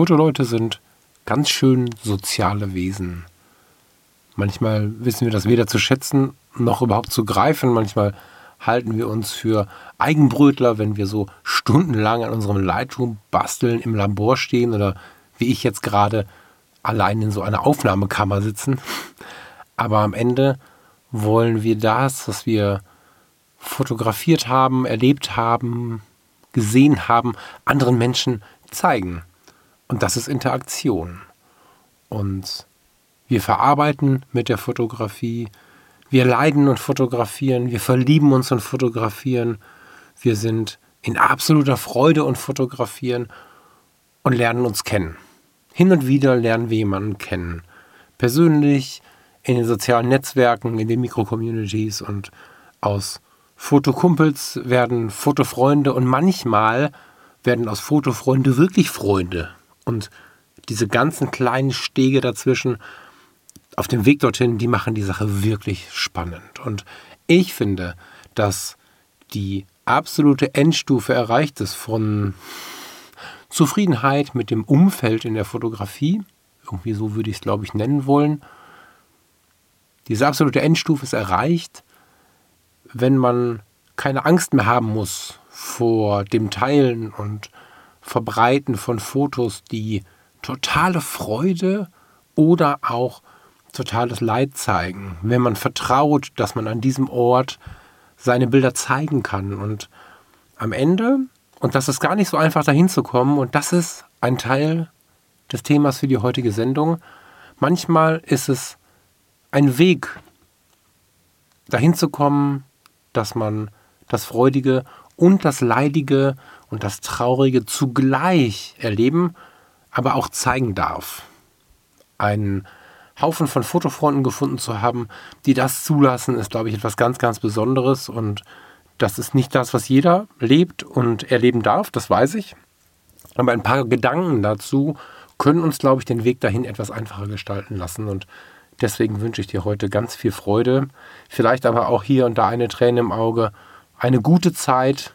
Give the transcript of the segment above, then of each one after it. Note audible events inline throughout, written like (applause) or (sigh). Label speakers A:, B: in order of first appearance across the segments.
A: Fotoleute sind ganz schön soziale Wesen. Manchmal wissen wir das weder zu schätzen noch überhaupt zu greifen. Manchmal halten wir uns für Eigenbrötler, wenn wir so stundenlang an unserem Lightroom basteln, im Labor stehen oder wie ich jetzt gerade allein in so einer Aufnahmekammer sitzen. Aber am Ende wollen wir das, was wir fotografiert haben, erlebt haben, gesehen haben, anderen Menschen zeigen. Und das ist Interaktion. Und wir verarbeiten mit der Fotografie, wir leiden und fotografieren, wir verlieben uns und fotografieren, wir sind in absoluter Freude und fotografieren und lernen uns kennen. Hin und wieder lernen wir jemanden kennen. Persönlich, in den sozialen Netzwerken, in den Mikrocommunities und aus Fotokumpels werden Fotofreunde und manchmal werden aus Fotofreunde wirklich Freunde. Und diese ganzen kleinen Stege dazwischen auf dem Weg dorthin, die machen die Sache wirklich spannend. Und ich finde, dass die absolute Endstufe erreicht ist von Zufriedenheit mit dem Umfeld in der Fotografie. Irgendwie so würde ich es, glaube ich, nennen wollen. Diese absolute Endstufe ist erreicht, wenn man keine Angst mehr haben muss vor dem Teilen und Verbreiten von Fotos, die totale Freude oder auch totales Leid zeigen. Wenn man vertraut, dass man an diesem Ort seine Bilder zeigen kann. Und am Ende, und das ist gar nicht so einfach dahin zu kommen, und das ist ein Teil des Themas für die heutige Sendung, manchmal ist es ein Weg, dahin zu kommen, dass man das Freudige und das Leidige und das Traurige zugleich erleben, aber auch zeigen darf. Einen Haufen von Fotofronten gefunden zu haben, die das zulassen, ist, glaube ich, etwas ganz, ganz Besonderes. Und das ist nicht das, was jeder lebt und erleben darf, das weiß ich. Aber ein paar Gedanken dazu können uns, glaube ich, den Weg dahin etwas einfacher gestalten lassen. Und deswegen wünsche ich dir heute ganz viel Freude. Vielleicht aber auch hier und da eine Träne im Auge. Eine gute Zeit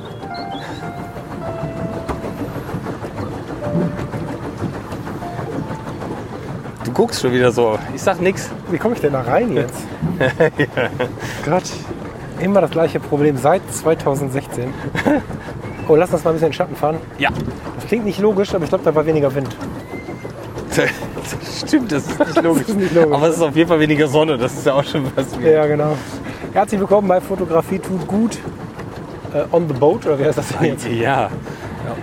B: Guckst schon wieder so. Ich sag nix.
A: Wie komme ich denn da rein jetzt? ja. (laughs) Gott, immer das gleiche Problem seit 2016. Oh, lass uns mal ein bisschen in den Schatten fahren.
B: Ja.
A: Das klingt nicht logisch, aber ich glaube, da war weniger Wind. (laughs)
B: Stimmt, das ist nicht logisch. ist nicht logisch. Aber es ist auf jeden Fall weniger Sonne, das ist ja auch schon was.
A: Ja, genau. Herzlich willkommen bei Fotografie tut gut. Uh, on the boat, oder wie heißt das denn
B: jetzt? Ja.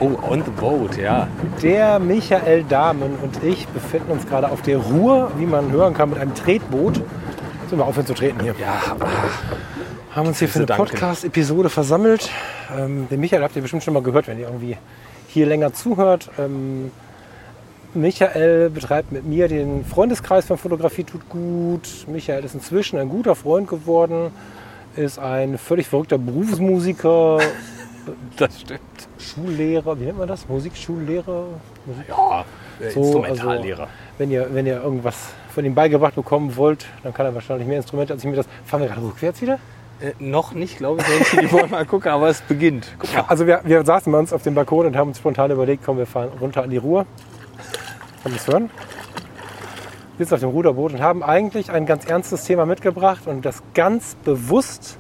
B: Oh, on the boat, ja.
A: Der Michael Dahmen und ich befinden uns gerade auf der Ruhr, wie man hören kann, mit einem Tretboot. Sollen wir aufhören zu treten hier?
B: Ja.
A: Haben uns hier für eine Podcast-Episode versammelt. Ähm, den Michael habt ihr bestimmt schon mal gehört, wenn ihr irgendwie hier länger zuhört. Ähm, Michael betreibt mit mir den Freundeskreis von Fotografie tut gut. Michael ist inzwischen ein guter Freund geworden, ist ein völlig verrückter Berufsmusiker. (laughs)
B: das stimmt.
A: Schullehrer, wie nennt man das? Musikschullehrer?
B: Musik ja, so, Instrumentallehrer. Also,
A: wenn, ihr, wenn ihr irgendwas von ihm beigebracht bekommen wollt, dann kann er wahrscheinlich mehr Instrumente als ich mir das. Fahren wir gerade rückwärts wieder?
B: Äh, noch nicht, glaube ich, wenn ich die Woche mal gucke, aber es beginnt.
A: Also wir, wir saßen bei uns auf dem Balkon und haben uns spontan überlegt, komm, wir fahren runter an die Ruhr. Kann man das hören? Wir sitzen auf dem Ruderboot und haben eigentlich ein ganz ernstes Thema mitgebracht und das ganz bewusst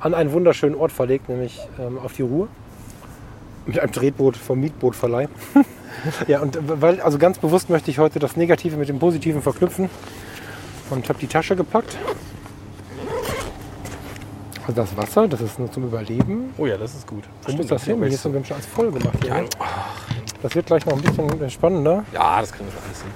A: an einen wunderschönen Ort verlegt, nämlich ähm, auf die Ruhr. Mit einem Drehboot vom Mietbootverleih. (laughs) ja, und weil, also ganz bewusst möchte ich heute das Negative mit dem Positiven verknüpfen. Und habe die Tasche gepackt. Also das Wasser, das ist nur zum Überleben.
B: Oh ja, das ist gut.
A: Wo muss das hin? Hier ist so ganz schön alles voll gemacht. Ne? Das wird gleich noch ein bisschen spannender.
B: Ja, das kriegen wir schon alles hin.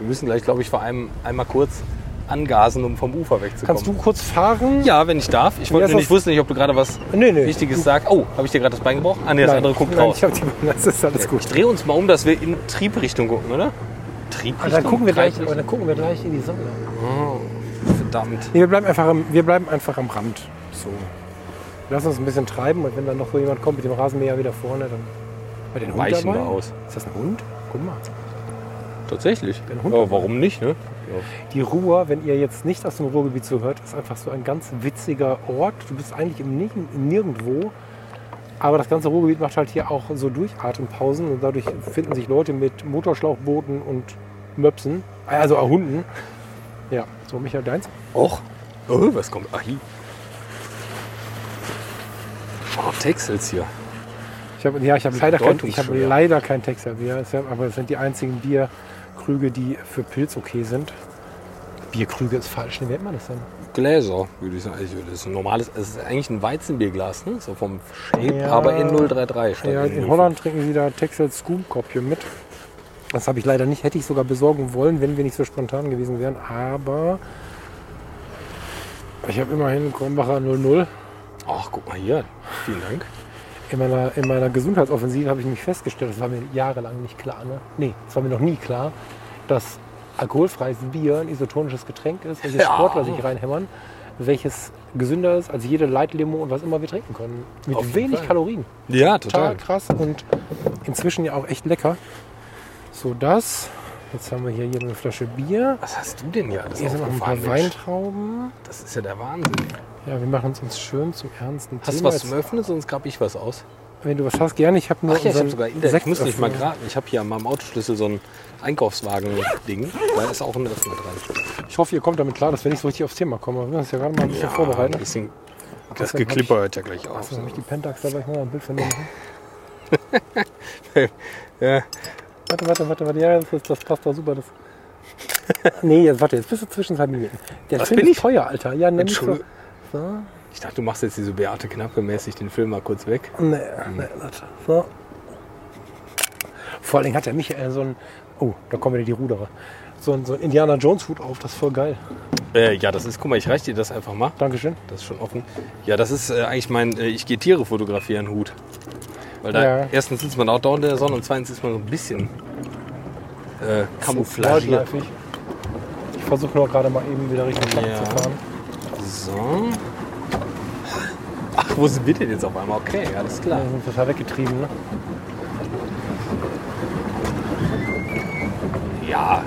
B: Wir müssen gleich, glaube ich, vor allem einmal kurz angasen, um vom Ufer wegzukommen.
A: Kannst du kurz fahren?
B: Ja, wenn ich darf. Ich
A: Ja,
B: wollte nicht
A: das-
B: wusste nicht, ob du gerade was
A: Nee, nee.
B: Wichtiges sagst. Oh, habe ich dir gerade das Bein gebrochen? Ah, nee, das
A: Nein,
B: andere guckt
A: nein,
B: raus.
A: Ich hab die, das ist alles gut.
B: Ich drehe uns mal um, dass wir in Triebrichtung gucken, oder? Triebrichtung?
A: dann gucken wir gleich, dann gucken wir gleich in die Sonne.
B: Verdammt.
A: Nee, wir bleiben einfach am, wir bleiben einfach am Rand. So. Lass uns ein bisschen treiben und wenn dann noch so jemand kommt mit dem Rasenmäher wieder vorne, dann. Bei den Hund
B: Weichen
A: dabei?
B: wir aus.
A: Ist das ein Hund? Guck mal.
B: Tatsächlich. Ja, warum nicht, ne?
A: Die Ruhr, wenn ihr jetzt nicht aus dem Ruhrgebiet zuhört, ist einfach so ein ganz witziger Ort. Du bist eigentlich im, im Nirgendwo. Aber das ganze Ruhrgebiet macht halt hier auch so Durchatempausen und dadurch finden sich Leute mit Motorschlauchbooten und Möpsen, also auch Hunden. Ja, so Michael Deins.
B: Och. Oh, was kommt? Ah, hier. Oh, Texels hier.
A: Ich hab, ja, ich habe leider, kein, ich hab leider kein Texelbier, Es ist- aber es sind die einzigen Bierkrüge, die für Pilz okay sind. Bierkrüge ist falsch, ne, wie nennt man das denn?
B: Gläser, würde ich sagen. Das ist ein normales, es ist eigentlich ein Weizenbierglas, ne? So vom Shape,
A: Ja.
B: aber in 033 statt
A: Ja, in
B: 0,5.
A: Holland trinken sie da Texel Scoop-Kopje mit. Das habe ich leider nicht, hätte ich sogar besorgen wollen, wenn wir nicht so spontan gewesen wären. Aber ich habe immerhin Kronbacher 00.
B: Ach, guck mal hier. Vielen Dank.
A: In meiner, in meiner Gesundheitsoffensive habe ich mich festgestellt, das war mir jahrelang nicht klar, ne? Nee, das war mir noch nie klar, dass alkoholfreies Bier ein isotonisches Getränk ist, welches
B: Ja.
A: Sportler sich reinhämmern, welches gesünder ist als jede Leitlimo und was immer wir trinken können. Mit
B: Auf
A: wenig. Kalorien.
B: Ja,
A: Total krass und inzwischen ja auch echt lecker. So das. Jetzt haben wir hier jede Flasche Bier.
B: Was hast du denn hier alles
A: Hier sind noch ein paar? Weintrauben.
B: Das ist ja der Wahnsinn.
A: Ja, wir machen uns uns schön zum ernsten
B: Hast du
A: Thema.
B: was zum Öffnen? Sonst grab ich was aus.
A: Wenn du was hast, gerne. Ich habe nur
B: Ach ja, ich habe
A: unseren
B: sogar Internet. Ich muss nicht mal
A: Sektöffner.
B: graben. Ich habe hier an meinem Autoschlüssel so ein Einkaufswagen-Ding. Da ist auch ein Öffner dran.
A: Ich hoffe, ihr kommt damit klar, dass wir nicht so richtig aufs Thema kommen. Wir müssen uns ja gerade mal ein bisschen
B: Ein
A: vorbereiten.
B: bisschen, das
A: Außerdem hab
B: Geklipper hört ja gleich auf.
A: Achso, habe ich die Pentax dabei? Ich muss mal ein Bild von dem. (laughs)
B: Ja.
A: Warte, warte, warte, warte. Ja, das, das passt doch super. Das. (laughs) nee, jetzt warte, jetzt bist du zwischen zwei Minuten. Der
B: Was
A: Film
B: bin
A: ist teuer, Alter. Ja, nenn mich so.
B: Entschuldigung.
A: so.
B: Ich dachte, du machst jetzt diese Beate Knappe mäßig den Film mal kurz weg.
A: Nee, nee, warte. So. Vor allen Dingen hat der Michael so ein. Oh, da kommen wieder die Ruderer. So ein, so ein Indiana Jones Hut auf, das ist voll geil.
B: Äh, ja, das ist, guck mal, ich reiche dir das einfach mal.
A: Dankeschön.
B: Das ist schon offen. Ja, das ist äh, eigentlich mein äh, Ich gehe Tiere fotografieren Hut. Weil da
A: Ja.
B: erstens sitzt man auch dauernd in der Sonne und zweitens ist man so ein bisschen äh, camouflagiert.
A: Ich versuche nur gerade mal eben wieder Richtung Stadt
B: Ja.
A: zu fahren.
B: So. Ach, wo sind wir denn jetzt auf einmal? Okay, alles klar.
A: Wir sind total weggetrieben, ne?
B: Ja.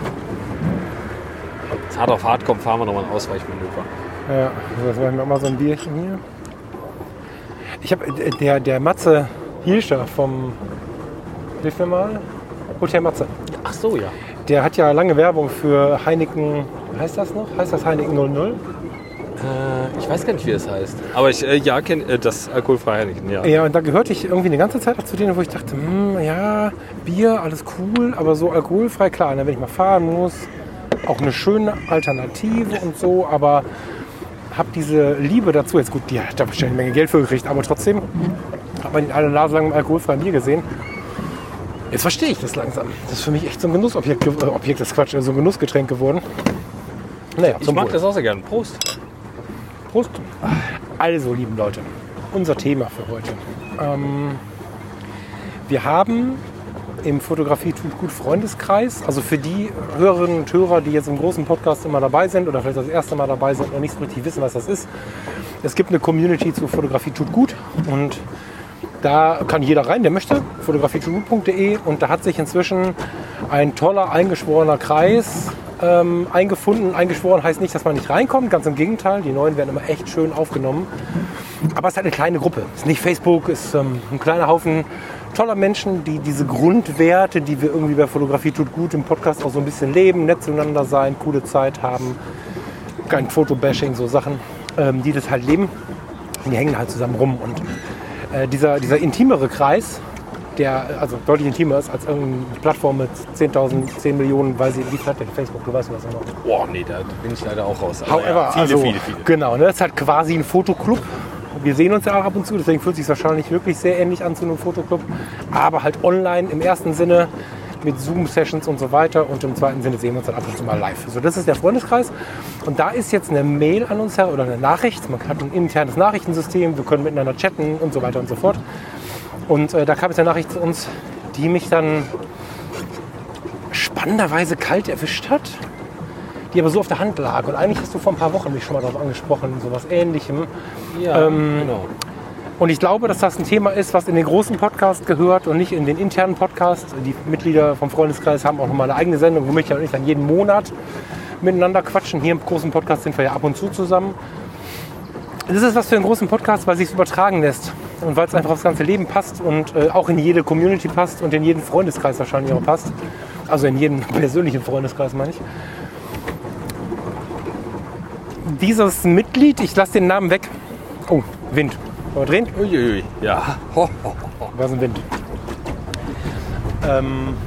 B: Jetzt hart auf hart kommt, fahren wir nochmal ein Ausweichmanöver.
A: Ja, das war mir mal so ein Bierchen hier. Ich habe der, der Matze Hielscher vom Hilf mir mal. Hotel Matze.
B: Ach so, ja.
A: Der hat ja lange Werbung für Heineken. Heißt das noch? Heißt das Heineken 00?
B: Äh, ich weiß gar nicht, wie es heißt. Aber ich, äh, ja, kenne äh, das alkoholfreie Heineken, ja.
A: Ja, und da gehörte ich irgendwie eine ganze Zeit auch zu denen, wo ich dachte, hm, ja, Bier, alles cool, aber so alkoholfrei, klar, wenn ich mal fahren muss, auch eine schöne Alternative und so, aber habe diese Liebe dazu, jetzt gut, die hat da bestimmt eine Menge Geld für gekriegt, aber trotzdem hat man alle Nase lang im alkoholfreien Bier gesehen. Jetzt verstehe ich das langsam. Das ist für mich echt so ein Genussobjekt, ge- äh, Objekt ist Quatsch, so ein Genussgetränk geworden. Naja,
B: Ich mag
A: Wohl.
B: das auch sehr gerne. Prost.
A: Prost. Also, lieben Leute, unser Thema für heute. Ähm, wir haben im Fotografie tut gut Freundeskreis, also für die Hörerinnen und Hörer, die jetzt im großen Podcast immer dabei sind oder vielleicht das erste Mal dabei sind und nicht so richtig wissen, was das ist. Es gibt eine Community zu Fotografie tut gut und da kann jeder rein, der möchte, fotografietutgut.de und da hat sich inzwischen ein toller eingeschworener Kreis ähm, eingefunden. Eingeschworen heißt nicht, dass man nicht reinkommt, ganz im Gegenteil. Die Neuen werden immer echt schön aufgenommen. Aber es ist halt eine kleine Gruppe. Es ist nicht Facebook, es ist ähm, ein kleiner Haufen toller Menschen, die diese Grundwerte, die wir irgendwie bei Fotografie tut gut im Podcast auch so ein bisschen leben, nett zueinander sein, coole Zeit haben, kein Fotobashing, so Sachen, ähm, die das halt leben. Die hängen halt zusammen rum. Und äh, dieser, dieser intimere Kreis, der also deutlich intimer ist als irgendeine Plattform mit 10.000, 10 Millionen, weil sie, wie viel hat denn Facebook, du weißt was immer.
B: Boah, nee, da bin ich leider auch raus. Aber
A: However,
B: ja, viele,
A: also,
B: viele, viele.
A: Genau, ne, das ist halt quasi ein Fotoclub. Wir sehen uns ja auch ab und zu, deswegen fühlt es sich wahrscheinlich wirklich sehr ähnlich an zu einem Fotoclub. Aber halt online im ersten Sinne. Mit Zoom-Sessions und so weiter. Und im zweiten Sinne sehen wir uns dann ab und zu mal live. So, das ist der Freundeskreis. Und da ist jetzt eine Mail an uns her oder eine Nachricht. Man hat ein internes Nachrichtensystem, wir können miteinander chatten und so weiter und so fort. Und äh, da kam jetzt eine Nachricht zu uns, die mich dann spannenderweise kalt erwischt hat, die aber so auf der Hand lag. Und eigentlich hast du vor ein paar Wochen mich schon mal darauf angesprochen, so was ähnlichem.
B: Ja,
A: Ähm,
B: genau.
A: Und ich glaube, dass das ein Thema ist, was in den großen Podcast gehört und nicht in den internen Podcast. Die Mitglieder vom Freundeskreis haben auch nochmal eine eigene Sendung, wo Michael und ich dann jeden Monat miteinander quatschen. Hier im großen Podcast sind wir ja ab und zu zusammen. Das ist was für einen großen Podcast, weil es sich übertragen lässt und weil es einfach aufs ganze Leben passt und äh, auch in jede Community passt und in jeden Freundeskreis wahrscheinlich auch passt. Also in jeden (laughs) persönlichen Freundeskreis meine ich. Dieses Mitglied, ich lasse den Namen weg. Oh, Wind. Wollen wir drehen?
B: Uiuiui, ja. Ho, ho, ho.
A: Was ein Wind. Ähm,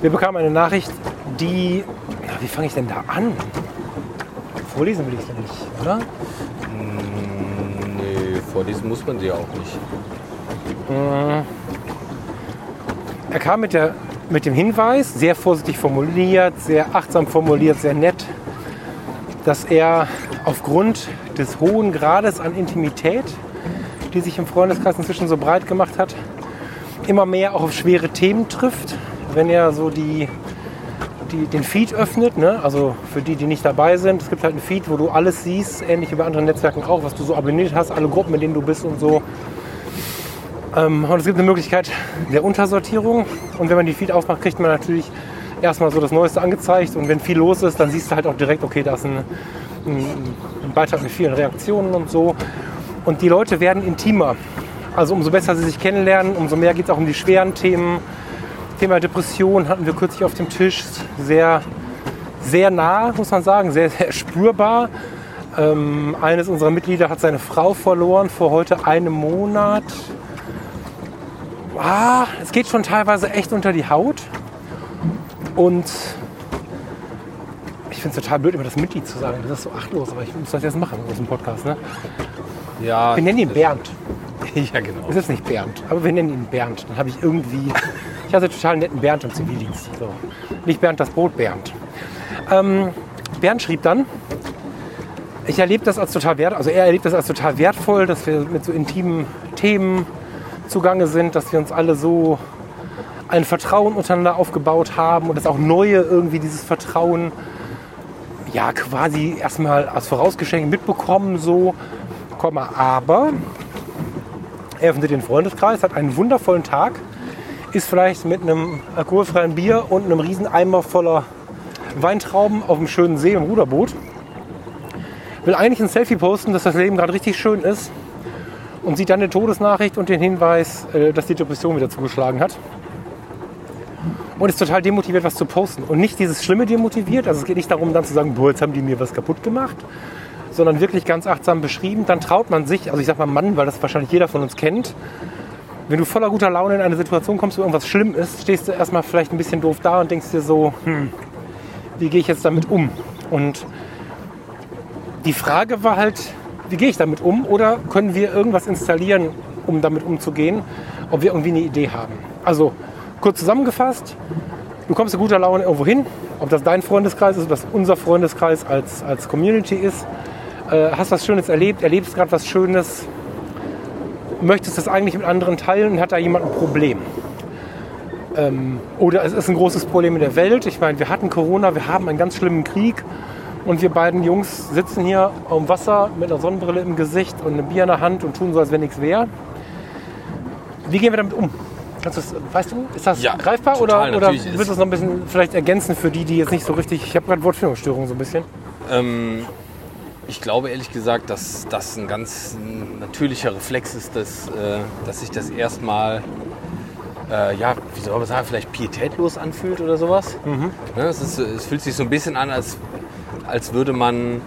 A: wir bekamen eine Nachricht, die. Na, wie fange ich denn da an? Vorlesen will ich es ja nicht, oder?
B: Nee, vorlesen muss man sie auch nicht.
A: Er kam mit, der, mit dem Hinweis, sehr vorsichtig formuliert, sehr achtsam formuliert, sehr nett, dass er aufgrund des hohen Grades an Intimität, die sich im Freundeskreis inzwischen so breit gemacht hat, immer mehr auch auf schwere Themen trifft, wenn er so die, die, den Feed öffnet. Ne? Also für die, die nicht dabei sind, es gibt halt einen Feed, wo du alles siehst, ähnlich wie bei anderen Netzwerken auch, was du so abonniert hast, alle Gruppen, in denen du bist und so. Ähm, und es gibt eine Möglichkeit der Untersortierung. Und wenn man die Feed aufmacht, kriegt man natürlich erstmal so das Neueste angezeigt. Und wenn viel los ist, dann siehst du halt auch direkt, okay, da ist ein, ein, ein Beitrag mit vielen Reaktionen und so. Und die Leute werden intimer. Also umso besser sie sich kennenlernen, umso mehr geht es auch um die schweren Themen. Thema Depression hatten wir kürzlich auf dem Tisch. Sehr, sehr nah, muss man sagen, sehr, sehr spürbar. Ähm, eines unserer Mitglieder hat seine Frau verloren vor heute einem Monat. Ah, es geht schon teilweise echt unter die Haut. Und ich finde es total blöd, immer das Mitglied zu sagen. Das ist so achtlos, aber ich muss das jetzt machen in diesem Podcast. Ne?
B: Ja,
A: Wir nennen ihn Bernd. (laughs)
B: ja genau.
A: Es ist nicht Bernd, aber wir nennen ihn Bernd. Dann habe ich irgendwie. Ich hatte total netten Bernd im Zivildienst. So. Nicht Bernd das Brot, Bernd. Ähm, Bernd schrieb dann, ich erlebe das als total wert, also er erlebt das als total wertvoll, dass wir mit so intimen Themen zugange sind, dass wir uns alle so ein Vertrauen untereinander aufgebaut haben und dass auch neue irgendwie dieses Vertrauen ja quasi erstmal als Vorausgeschenk mitbekommen, so, Komma, aber er öffnet den Freundeskreis, hat einen wundervollen Tag, ist vielleicht mit einem alkoholfreien Bier und einem riesen Eimer voller Weintrauben auf einem schönen See im Ruderboot. Will eigentlich ein Selfie posten, dass das Leben gerade richtig schön ist und sieht dann eine Todesnachricht und den Hinweis, äh, dass die Depression wieder zugeschlagen hat. Und ist total demotiviert, was zu posten. Und nicht dieses Schlimme demotiviert. Also es geht nicht darum, dann zu sagen, boah, jetzt haben die mir was kaputt gemacht. Sondern wirklich ganz achtsam beschrieben. Dann traut man sich, also ich sag mal Mann, weil das wahrscheinlich jeder von uns kennt. Wenn du voller guter Laune in eine Situation kommst, wo irgendwas schlimm ist, stehst du erstmal vielleicht ein bisschen doof da und denkst dir so, hm, wie gehe ich jetzt damit um? Und die Frage war halt, wie gehe ich damit um? Oder können wir irgendwas installieren, um damit umzugehen, ob wir irgendwie eine Idee haben? Also kurz zusammengefasst, du kommst in guter Laune irgendwo hin, ob das dein Freundeskreis ist, ob das unser Freundeskreis als, als Community ist, äh, hast was Schönes erlebt, erlebst gerade was Schönes, möchtest das eigentlich mit anderen teilen und hat da jemand ein Problem. Ähm, oder es ist ein großes Problem in der Welt. Ich meine, wir hatten Corona, wir haben einen ganz schlimmen Krieg und wir beiden Jungs sitzen hier am Wasser mit einer Sonnenbrille im Gesicht und einem Bier in der Hand und tun so, als wenn nichts wäre. Wie gehen wir damit um? Kannst weißt du, ist das
B: Ja,
A: greifbar
B: total,
A: oder, oder willst du es noch ein bisschen vielleicht ergänzen für die, die jetzt nicht so richtig. Ich habe gerade Wortfindungsstörung so ein bisschen.
B: Ähm, ich glaube ehrlich gesagt, dass das ein ganz natürlicher Reflex ist, dass, äh, dass sich das erstmal, äh, ja, wie soll man sagen, vielleicht pietätlos anfühlt oder sowas. Ne, es, ist, es fühlt sich so ein bisschen an, als, als würde man,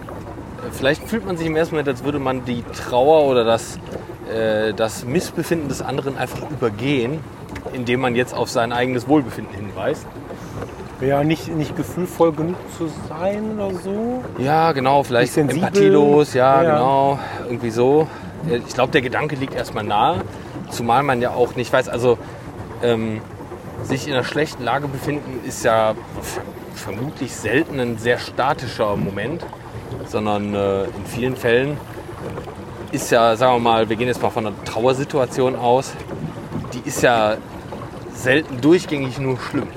B: vielleicht fühlt man sich im ersten Moment, als würde man die Trauer oder das, äh, das Missbefinden des anderen einfach übergehen, indem man jetzt auf sein eigenes Wohlbefinden hinweist.
A: Ja, nicht, nicht gefühlvoll genug zu sein oder so.
B: Ja, genau, vielleicht empathielos, ja,
A: Ja.
B: genau, irgendwie so. Ich glaube, der Gedanke liegt erstmal nahe, zumal man ja auch nicht weiß, also ähm, sich in einer schlechten Lage befinden, ist ja vermutlich selten ein sehr statischer Moment, sondern äh, in vielen Fällen ist ja, sagen wir mal, wir gehen jetzt mal von einer Trauersituation aus, die ist ja selten durchgängig nur schlimm,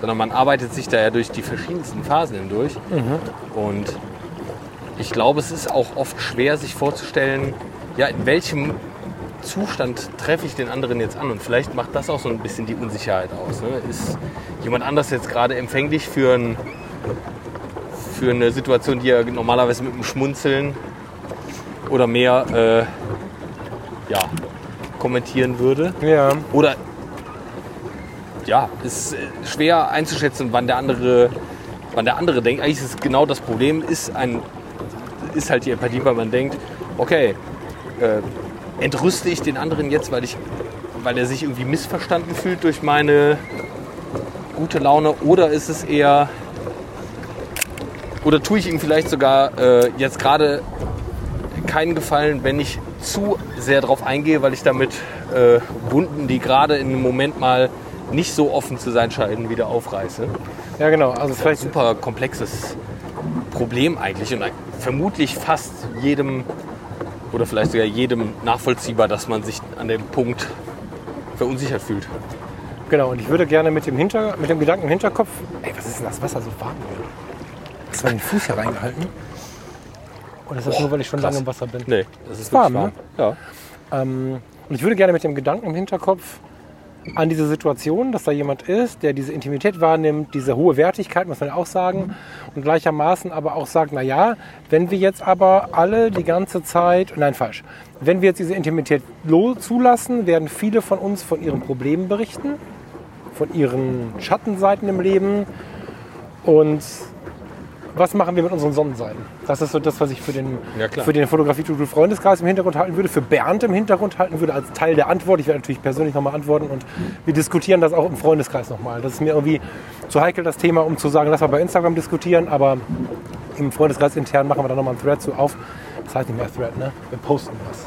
B: sondern man arbeitet sich da ja durch die verschiedensten Phasen hindurch. Und ich glaube, es ist auch oft schwer, sich vorzustellen, ja, in welchem Zustand treffe ich den anderen jetzt an? Und vielleicht macht das auch so ein bisschen die Unsicherheit aus. Ne? Ist jemand anders jetzt gerade empfänglich für, ein, für eine Situation, die er normalerweise mit einem Schmunzeln oder mehr äh, ja, kommentieren würde?
A: Ja.
B: Oder ja, ist äh, schwer einzuschätzen, wann der andere, wann der andere denkt. Eigentlich ist es genau das Problem, ist ein, ist halt die Empathie, weil man denkt, okay, äh, entrüste ich den anderen jetzt, weil ich, weil er sich irgendwie missverstanden fühlt durch meine gute Laune, oder ist es eher, oder tue ich ihm vielleicht sogar äh, jetzt gerade keinen Gefallen, wenn ich zu sehr darauf eingehe, weil ich damit äh, Wunden, die gerade in einem Moment mal nicht so offen zu sein scheinen, wieder aufreiße.
A: Ja, genau. Also vielleicht
B: Super komplexes Problem eigentlich und vermutlich fast jedem oder vielleicht sogar jedem nachvollziehbar, dass man sich an dem Punkt verunsichert fühlt.
A: Genau, und ich würde gerne mit dem, Hinter, mit dem Gedanken im Hinterkopf, ey, was ist denn das Wasser so warm? Hast du mal den Fuß hier reingehalten? Oder ist das nur, weil ich schon
B: krass.
A: lange im Wasser bin?
B: Nee, das ist
A: warm,
B: warm. Ja.
A: Ähm, und ich würde gerne mit dem Gedanken im Hinterkopf an diese Situation, dass da jemand ist, der diese Intimität wahrnimmt, diese hohe Wertigkeit, muss man ja auch sagen, und gleichermaßen aber auch sagt, na ja, wenn wir jetzt aber alle die ganze Zeit, nein, falsch, wenn wir jetzt diese Intimität zulassen, werden viele von uns von ihren Problemen berichten, von ihren Schattenseiten im Leben und was machen wir mit unseren Sonnenseiten? Das ist so das, was ich für den,
B: Ja,
A: für den Fotografie-Freundeskreis im Hintergrund halten würde, für Bernd im Hintergrund halten würde, als Teil der Antwort. Ich werde natürlich persönlich nochmal antworten und wir diskutieren das auch im Freundeskreis nochmal. Das ist mir irgendwie zu heikel, das Thema, um zu sagen, lass mal bei Instagram diskutieren, aber im Freundeskreis intern machen wir da nochmal einen Thread zu auf. Das heißt nicht mehr Thread, ne? Wir posten was.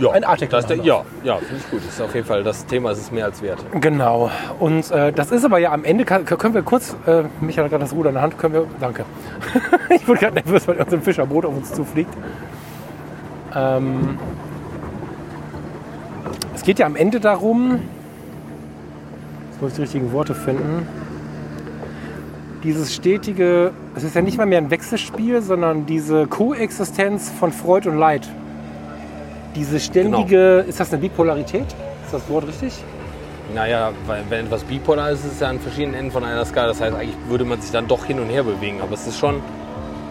B: Ja,
A: Ein Artikel
B: Das der, ja, ja finde ich gut. Das ist auf jeden Fall das Thema, ist es mehr als wert.
A: Genau. Und äh, das ist aber ja am Ende, kann, können wir kurz, äh, Michael hat gerade das Ruder in der Hand, können wir, danke. (laughs) ich wurde gerade nervös, weil uns ein Fischerboot auf uns zufliegt. Ähm, es geht ja am Ende darum, jetzt muss ich die richtigen Worte finden, dieses stetige, es ist ja nicht mal mehr ein Wechselspiel, sondern diese Koexistenz von Freud und Leid. Diese ständige, ist das eine Bipolarität? Ist das Wort richtig?
B: Naja, weil wenn etwas bipolar ist, ist es ja an verschiedenen Enden von einer Skala. Das heißt, eigentlich würde man sich dann doch hin und her bewegen. Aber es ist schon,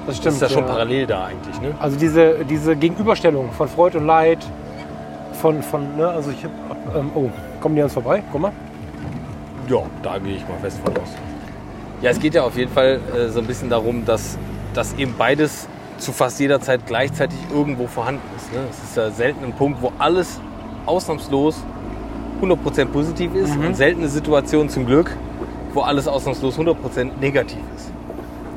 A: Das
B: ist ja schon parallel da eigentlich. Ne?
A: Also diese, diese Gegenüberstellung von Freud und Leid, von, von ne, also ich hab, ähm, oh, kommen die an uns vorbei? Guck mal.
B: Ja, da gehe ich mal fest von aus. Ja, es geht ja auf jeden Fall äh, so ein bisschen darum, dass, dass eben beides zu fast jeder Zeit gleichzeitig irgendwo vorhanden ist. Ne? Es ist ja selten ein Punkt, wo alles ausnahmslos 100% positiv ist und seltene Situation zum Glück, wo alles ausnahmslos 100% negativ ist.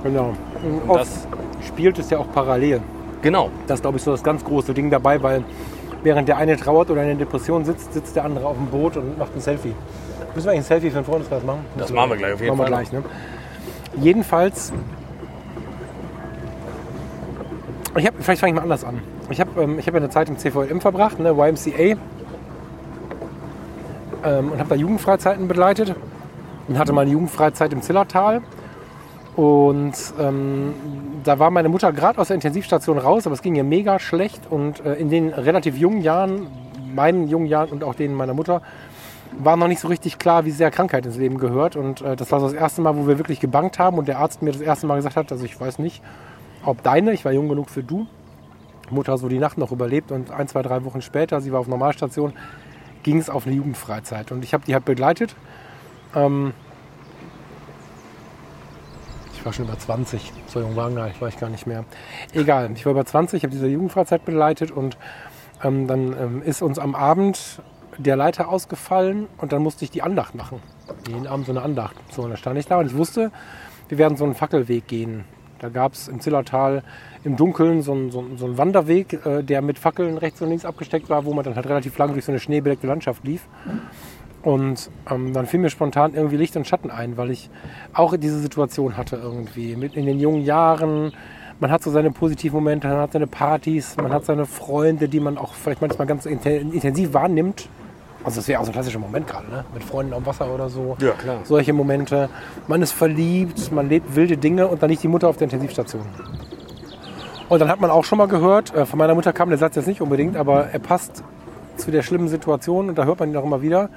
A: Genau. Und oft
B: das-
A: spielt es ja auch parallel.
B: Genau,
A: Das ist, glaube ich, so das ganz große Ding dabei, weil während der eine trauert oder in der Depression sitzt, sitzt der andere auf dem Boot und macht ein Selfie. Müssen wir eigentlich ein Selfie für den Freundeskreis machen?
B: Das machen wir gleich auf jeden
A: machen wir
B: Fall
A: gleich, ne? Jedenfalls, ich hab, vielleicht fange ich mal anders an. Ich habe ähm, hab ja eine Zeit im CVLM verbracht, ne, YMCA, ähm, und habe da Jugendfreizeiten begleitet und hatte meine Jugendfreizeit im Zillertal. Und ähm, da war meine Mutter gerade aus der Intensivstation raus, aber es ging ihr mega schlecht. Und äh, in den relativ jungen Jahren, meinen jungen Jahren und auch denen meiner Mutter, war noch nicht so richtig klar, wie sehr Krankheit ins Leben gehört. Und äh, das war so das erste Mal, wo wir wirklich gebankt haben und der Arzt mir das erste Mal gesagt hat, also ich weiß nicht, ob deine, ich war jung genug für du, Mutter so die Nacht noch überlebt und ein, zwei, drei Wochen später, sie war auf Normalstation, ging es auf eine Jugendfreizeit. Und ich habe die halt begleitet. Ähm, ich war schon über 20, so jung war, nicht, war ich gar nicht mehr. Egal, ich war über 20, ich habe diese Jugendfreizeit begleitet und ähm, dann ähm, ist uns am Abend der Leiter ausgefallen und dann musste ich die Andacht machen. Jeden Abend so eine Andacht. So, und da stand ich da und ich wusste, wir werden so einen Fackelweg gehen. Da gab es im Zillertal im Dunkeln so einen, so so Wanderweg, äh, der mit Fackeln rechts und links abgesteckt war, wo man dann halt relativ lang durch so eine schneebedeckte Landschaft lief. Und ähm, dann fiel mir spontan irgendwie Licht und Schatten ein, weil ich auch diese Situation hatte irgendwie. Mit in den jungen Jahren, man hat so seine positiven Momente, man hat seine Partys, man hat seine Freunde, die man auch vielleicht manchmal ganz intensiv wahrnimmt. Also das wäre auch so ein klassischer Moment gerade, ne? Mit Freunden am Wasser oder so.
B: Ja, klar.
A: Solche Momente. Man ist verliebt, man lebt wilde Dinge und dann liegt die Mutter auf der Intensivstation. Und dann hat man auch schon mal gehört, äh, von meiner Mutter kam der Satz jetzt nicht unbedingt, aber er passt zu der schlimmen Situation und da hört man ihn auch immer wieder.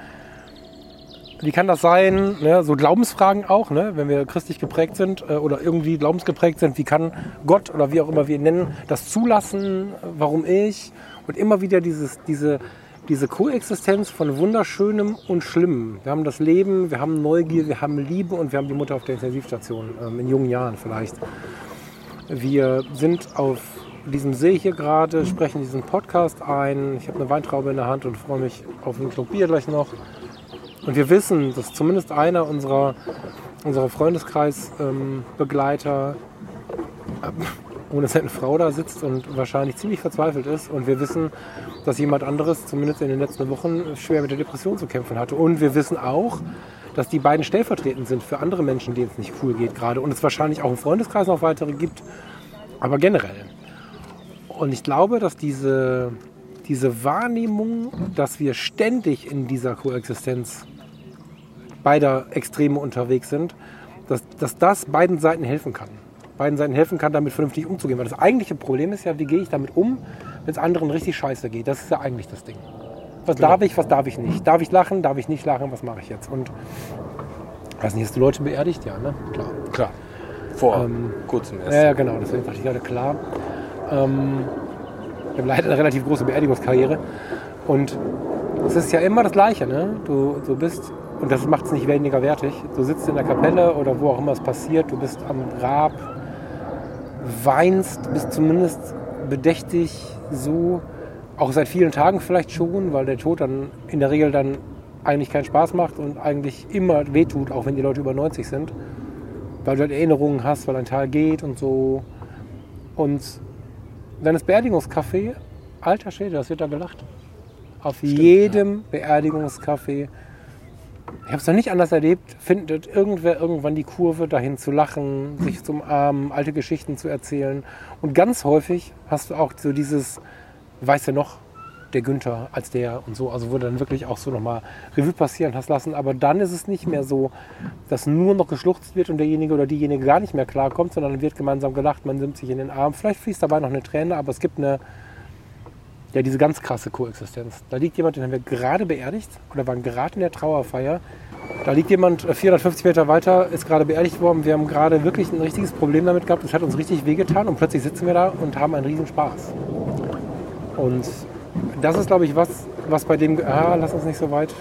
A: Wie kann das sein? Ne? So Glaubensfragen auch, ne? wenn wir christlich geprägt sind äh, oder irgendwie glaubensgeprägt sind. Wie kann Gott oder wie auch immer wir ihn nennen, das zulassen? Warum ich? Und immer wieder dieses, diese, diese Koexistenz von Wunderschönem und Schlimmem. Wir haben das Leben, wir haben Neugier, wir haben Liebe und wir haben die Mutter auf der Intensivstation, ähm, in jungen Jahren vielleicht. Wir sind auf diesem See hier gerade, sprechen diesen Podcast ein. Ich habe eine Weintraube in der Hand und freue mich auf ein Club Bier gleich noch. Und wir wissen, dass zumindest einer unserer, unserer Freundeskreisbegleiter ähm, ohne seine Frau da sitzt und wahrscheinlich ziemlich verzweifelt ist. Und wir wissen, dass jemand anderes zumindest in den letzten Wochen schwer mit der Depression zu kämpfen hatte. Und wir wissen auch, dass die beiden stellvertretend sind für andere Menschen, denen es nicht cool geht gerade. Und es wahrscheinlich auch im Freundeskreis noch weitere gibt, aber generell. Und ich glaube, dass diese, diese Wahrnehmung, dass wir ständig in dieser Koexistenz beider Extreme unterwegs sind, dass, dass das beiden Seiten helfen kann. Beiden Seiten helfen kann, damit vernünftig umzugehen. Weil das eigentliche Problem ist ja, wie gehe ich damit um, wenn es anderen richtig scheiße geht. Das ist ja eigentlich das Ding. Was genau. darf ich, was darf ich nicht? Darf ich lachen, darf ich nicht lachen, was mache ich jetzt? Und weiß nicht, hast du Leute beerdigt? Ja, ne?
B: Klar. Klar. Vor ähm, kurzem
A: erst. Ja, genau, deswegen dachte ich gerade klar. Ähm, ich habe leider eine relativ große Beerdigungskarriere. Und es ist ja immer das Gleiche. Ne? Du, du bist und das macht es nicht weniger wertig. Du sitzt in der Kapelle oder wo auch immer es passiert, du bist am Grab, weinst, bist zumindest bedächtig so, auch seit vielen Tagen vielleicht schon, weil der Tod dann in der Regel dann eigentlich keinen Spaß macht und eigentlich immer wehtut, auch wenn die Leute über 90 sind, weil du halt Erinnerungen hast, weil ein Teil geht und so. Und dann ist Beerdigungscafé, alter Schäde, das wird da gelacht. Auf Stimmt, jedem ja. Beerdigungscafé ich habe es noch nicht anders erlebt, findet irgendwer irgendwann die Kurve, dahin zu lachen, sich zum Armen, alte Geschichten zu erzählen. Und ganz häufig hast du auch so dieses, weißt du noch, der Günther als der und so, also wo dann wirklich auch so nochmal Revue passieren hast lassen. Aber dann ist es nicht mehr so, dass nur noch geschluchzt wird und derjenige oder diejenige gar nicht mehr klarkommt, sondern wird gemeinsam gelacht, man nimmt sich in den Arm. Vielleicht fließt dabei noch eine Träne, aber es gibt eine, ja, diese ganz krasse Koexistenz. Da liegt jemand, den haben wir gerade beerdigt oder waren gerade in der Trauerfeier. Da liegt jemand 450 äh, Meter weiter, ist gerade beerdigt worden. Wir haben gerade wirklich ein richtiges Problem damit gehabt. Es hat uns richtig wehgetan und plötzlich sitzen wir da und haben einen riesen Spaß. Und das ist, glaube ich, was, was bei dem. Ah, lass uns nicht so weit.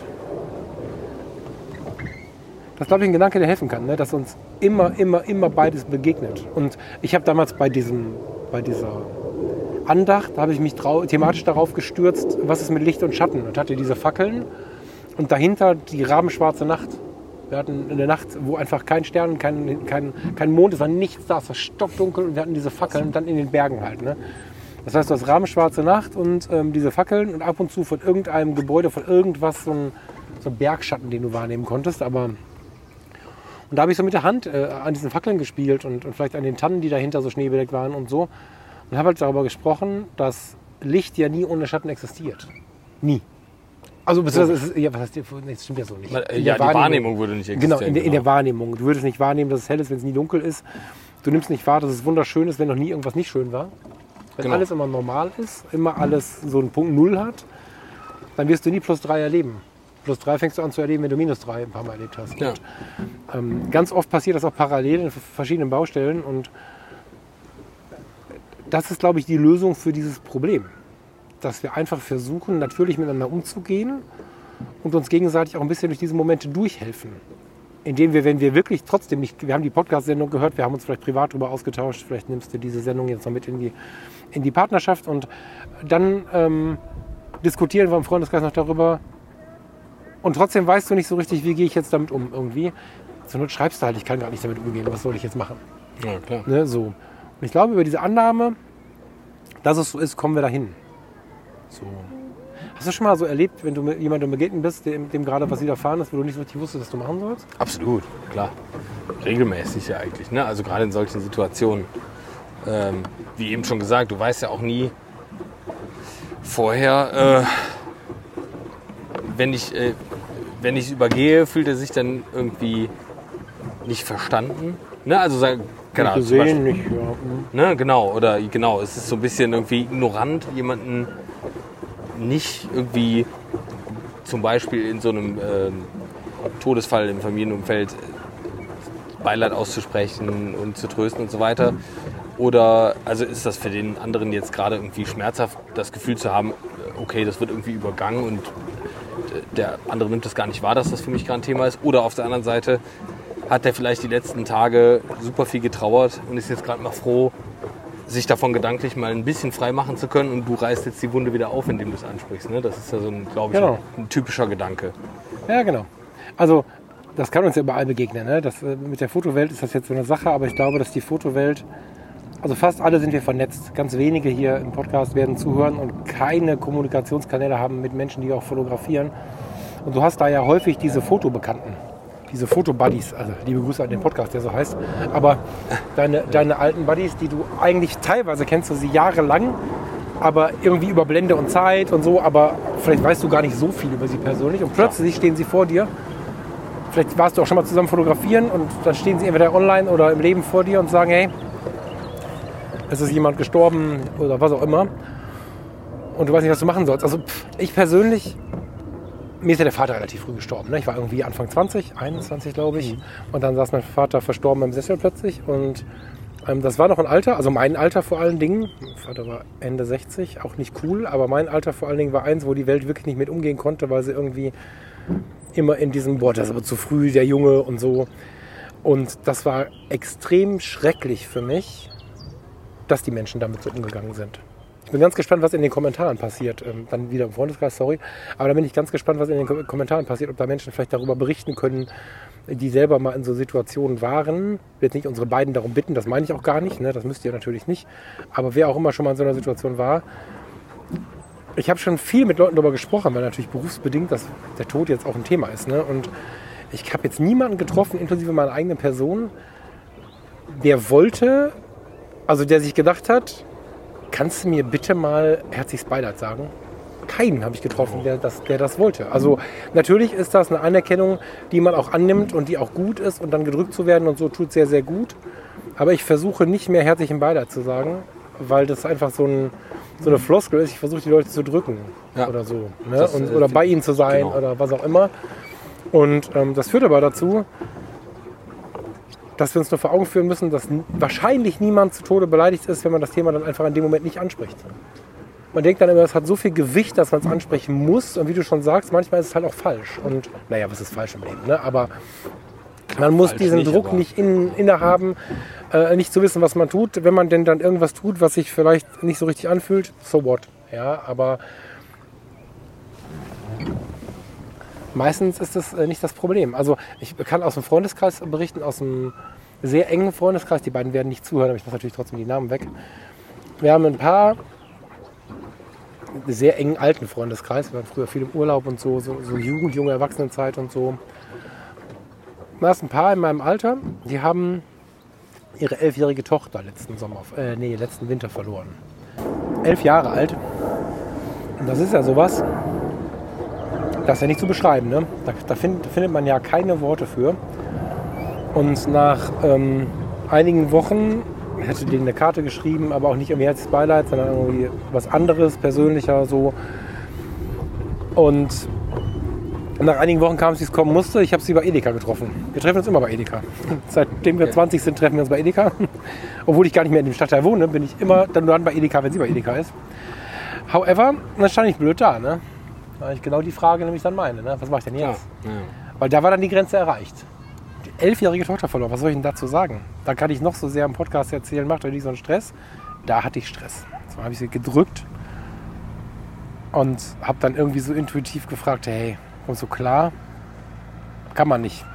A: Das glaube ich ein Gedanke, der helfen kann, ne? dass uns immer, immer, immer beides begegnet. Und ich habe damals bei, diesem, bei dieser Andacht, da habe ich mich thematisch darauf gestürzt, was ist mit Licht und Schatten und hatte diese Fackeln und dahinter die rabenschwarze Nacht. Wir hatten eine Nacht, wo einfach kein Stern, kein, kein, kein Mond, es war nichts da, es war stockdunkel und wir hatten diese Fackeln dann in den Bergen halt. Ne? Das heißt, du hast rabenschwarze Nacht und ähm, diese Fackeln und ab und zu von irgendeinem Gebäude, von irgendwas so ein, so ein Bergschatten, den du wahrnehmen konntest. Aber und da habe ich so mit der Hand äh, an diesen Fackeln gespielt und, und vielleicht an den Tannen, die dahinter so schneebedeckt waren und so. Und habe halt darüber gesprochen, dass Licht ja nie ohne Schatten existiert. Nie. Also, das ist, ja, was heißt, das stimmt ja so nicht.
B: In ja, die Wahrnehmung, Wahrnehmung würde nicht
A: existieren. Genau in, der, genau. in der Wahrnehmung. Du würdest nicht wahrnehmen, dass es hell ist, wenn es nie dunkel ist. Du nimmst nicht wahr, dass es wunderschön ist, wenn noch nie irgendwas nicht schön war. Wenn genau. alles immer normal ist, immer alles so einen Punkt Null hat, dann wirst du nie plus drei erleben. Plus drei fängst du an zu erleben, wenn du minus drei ein paar Mal erlebt hast. Ja. Und, ähm, ganz oft passiert das auch parallel in verschiedenen Baustellen und das ist, glaube ich, die Lösung für dieses Problem. Dass wir einfach versuchen, natürlich miteinander umzugehen und uns gegenseitig auch ein bisschen durch diese Momente durchhelfen. Indem wir, wenn wir wirklich trotzdem nicht, wir haben die Podcast-Sendung gehört, wir haben uns vielleicht privat darüber ausgetauscht, vielleicht nimmst du diese Sendung jetzt noch mit in die, in die Partnerschaft und dann ähm, diskutieren wir im Freundeskreis noch darüber. Und trotzdem weißt du nicht so richtig, wie gehe ich jetzt damit um irgendwie. Zur Not schreibst du halt, ich kann gar nicht damit umgehen, was soll ich jetzt machen?
B: Ja, klar.
A: Ne, so. Und ich glaube, über diese Annahme, dass es so ist, kommen wir dahin. So. Hast du schon mal so erlebt, wenn du mit jemandem begegnet bist, dem, dem gerade was widerfahren ist, wo du nicht so richtig wusstest, was du machen sollst?
B: Absolut, klar. Regelmäßig ja eigentlich. Ne? Also gerade in solchen Situationen. Ähm, wie eben schon gesagt, du weißt ja auch nie vorher, äh, wenn ich äh, wenn ich übergehe, fühlt er sich dann irgendwie nicht verstanden. Ne? Also Ahnung, zum Beispiel-
A: nicht, ja. Mhm.
B: Ne, genau, oder genau, es ist so ein bisschen irgendwie ignorant, jemanden nicht irgendwie zum Beispiel in so einem ähm, Todesfall im Familienumfeld äh, Beileid auszusprechen und zu trösten und so weiter. Oder also ist das für den anderen jetzt gerade irgendwie schmerzhaft, das Gefühl zu haben, äh, okay, das wird irgendwie übergangen und äh, der andere nimmt das gar nicht wahr, dass das für mich gerade ein Thema ist. Oder auf der anderen Seite hat er vielleicht die letzten Tage super viel getrauert und ist jetzt gerade mal froh, sich davon gedanklich mal ein bisschen frei machen zu können und du reißt jetzt die Wunde wieder auf, indem du es ansprichst. Ne? Das ist ja so ein, glaube ich,
A: Genau.
B: ein typischer Gedanke.
A: Ja, genau. Also, das kann uns ja überall begegnen. Ne? Das, äh, mit der Fotowelt ist das jetzt so eine Sache, aber ich glaube, dass die Fotowelt, also fast alle sind wir vernetzt. Ganz wenige hier im Podcast werden zuhören und keine Kommunikationskanäle haben mit Menschen, die auch fotografieren. Und du hast da ja häufig diese Fotobekannten, diese Fotobuddies, also liebe Grüße an den Podcast, der so heißt. Aber deine, deine alten Buddies, die du eigentlich teilweise kennst du sie jahrelang, aber irgendwie über Blende und Zeit und so, aber vielleicht weißt du gar nicht so viel über sie persönlich und plötzlich stehen sie vor dir. Vielleicht warst du auch schon mal zusammen fotografieren und dann stehen sie entweder online oder im Leben vor dir und sagen, hey, es ist jemand gestorben oder was auch immer. Und du weißt nicht, was du machen sollst. Also pff, ich persönlich, mir ist ja der Vater relativ früh gestorben. Ne? Ich war irgendwie Anfang 20, 21 glaube ich. Und dann saß mein Vater verstorben im Sessel plötzlich. Und ähm, das war noch ein Alter, also mein Alter vor allen Dingen. Mein Vater war Ende 60, auch nicht cool. Aber mein Alter vor allen Dingen war eins, wo die Welt wirklich nicht mit umgehen konnte, weil sie irgendwie immer in diesem, boah, das ist aber zu früh, der Junge und so. Und das war extrem schrecklich für mich, dass die Menschen damit so umgegangen sind. Bin ganz gespannt, was in den Kommentaren passiert. Ähm, dann wieder im Freundeskreis, sorry. Aber da bin ich ganz gespannt, was in den Ko- Kommentaren passiert, ob da Menschen vielleicht darüber berichten können, die selber mal in so Situationen waren. Ich will jetzt nicht unsere beiden darum bitten, das meine ich auch gar nicht, ne? das müsst ihr natürlich nicht. Aber wer auch immer schon mal in so einer Situation war, ich habe schon viel mit Leuten darüber gesprochen, weil natürlich berufsbedingt dass der Tod jetzt auch ein Thema ist. Ne? Und ich habe jetzt niemanden getroffen, inklusive meiner eigenen Person, der wollte, also der sich gedacht hat, kannst du mir bitte mal herzliches Beileid sagen? Keinen habe ich getroffen, der das, der das wollte. Also natürlich ist das eine Anerkennung, die man auch annimmt und die auch gut ist und dann gedrückt zu werden und so tut sehr, sehr gut. Aber ich versuche nicht mehr herzlichen Beileid zu sagen, weil das einfach so, ein, so eine Floskel ist. Ich versuche die Leute zu drücken
B: Ja.
A: oder so. Ne?
B: Das,
A: und,
B: äh,
A: oder bei ihnen zu sein
B: genau.
A: oder was auch immer. Und ähm, das führt aber dazu, dass wir uns nur vor Augen führen müssen, dass wahrscheinlich niemand zu Tode beleidigt ist, wenn man das Thema dann einfach in dem Moment nicht anspricht. Man denkt dann immer, es hat so viel Gewicht, dass man es ansprechen muss. Und wie du schon sagst, manchmal ist es halt auch falsch. Und naja, was ist falsch im Leben? Ne? Aber man muss
B: Falsch
A: diesen
B: nicht,
A: Druck nicht in, innehaben, äh, nicht zu wissen, was man tut. Wenn man denn dann irgendwas tut, was sich vielleicht nicht so richtig anfühlt, so what? Ja, aber meistens ist das äh, nicht das Problem. Also ich kann aus dem Freundeskreis berichten, aus einem sehr engen Freundeskreis. Die beiden werden nicht zuhören, aber ich muss natürlich trotzdem die Namen weg. Wir haben ein paar sehr engen alten Freundeskreis. Wir waren früher viel im Urlaub und so, so, so Jugend, junge Erwachsenenzeit und so. Da ist ein paar in meinem Alter, die haben ihre elfjährige Tochter letzten Sommer, äh, nee, letzten Winter verloren. Elf Jahre alt. Und das ist ja sowas, das ist ja nicht zu beschreiben. Ne? Da, da find, findet man ja keine Worte für. Und nach ähm, einigen Wochen ich hatte denen eine Karte geschrieben, aber auch nicht irgendwie herzliches Beileid, sondern irgendwie was anderes, persönlicher so. Und nach einigen Wochen kam es, wie es kommen musste. Ich habe sie bei Edeka getroffen. Wir treffen uns immer bei Edeka. (laughs) Seitdem wir 20 sind, treffen wir uns bei Edeka. (laughs) Obwohl ich gar nicht mehr in dem Stadtteil wohne, bin ich immer dann nur dann bei Edeka, wenn sie bei Edeka ist. However, dann stand ich blöd da. Ne? Da habe ich genau die Frage nämlich dann meine. Ne? Was mache ich denn
B: Ja.
A: jetzt?
B: Ja.
A: Weil da war dann die Grenze erreicht. Die elfjährige Tochter verloren. Was soll ich denn dazu sagen? Da kann ich noch so sehr im Podcast erzählen, macht euch nicht so einen Stress. Da hatte ich Stress. Zwar habe ich sie gedrückt und habe dann irgendwie so intuitiv gefragt, hey, kommst du klar? Kann man nicht.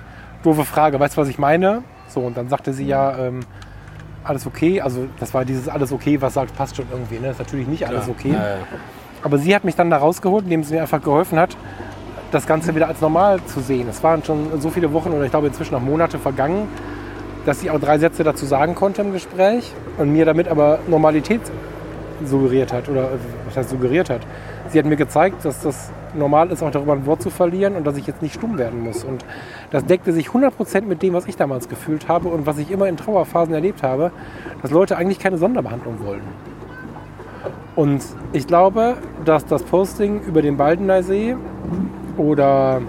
A: Doofe Frage, weißt du, was ich meine? So, und dann sagte sie ja, ähm, alles okay. Also das war dieses alles okay, was sagt, passt schon irgendwie. Ne? Das ist natürlich nicht alles
B: Ja.
A: okay.
B: Ja, ja.
A: Aber sie hat mich dann da rausgeholt, indem sie mir einfach geholfen hat, das Ganze wieder als normal zu sehen. Es waren schon so viele Wochen oder ich glaube inzwischen noch Monate vergangen, dass sie auch drei Sätze dazu sagen konnte im Gespräch und mir damit aber Normalität suggeriert hat oder was heißt suggeriert hat. Sie hat mir gezeigt, dass das normal ist, auch darüber ein Wort zu verlieren und dass ich jetzt nicht stumm werden muss. Und das deckte sich 100% mit dem, was ich damals gefühlt habe und was ich immer in Trauerphasen erlebt habe, dass Leute eigentlich keine Sonderbehandlung wollen. Und ich glaube, dass das Posting über den Baldeneysee oder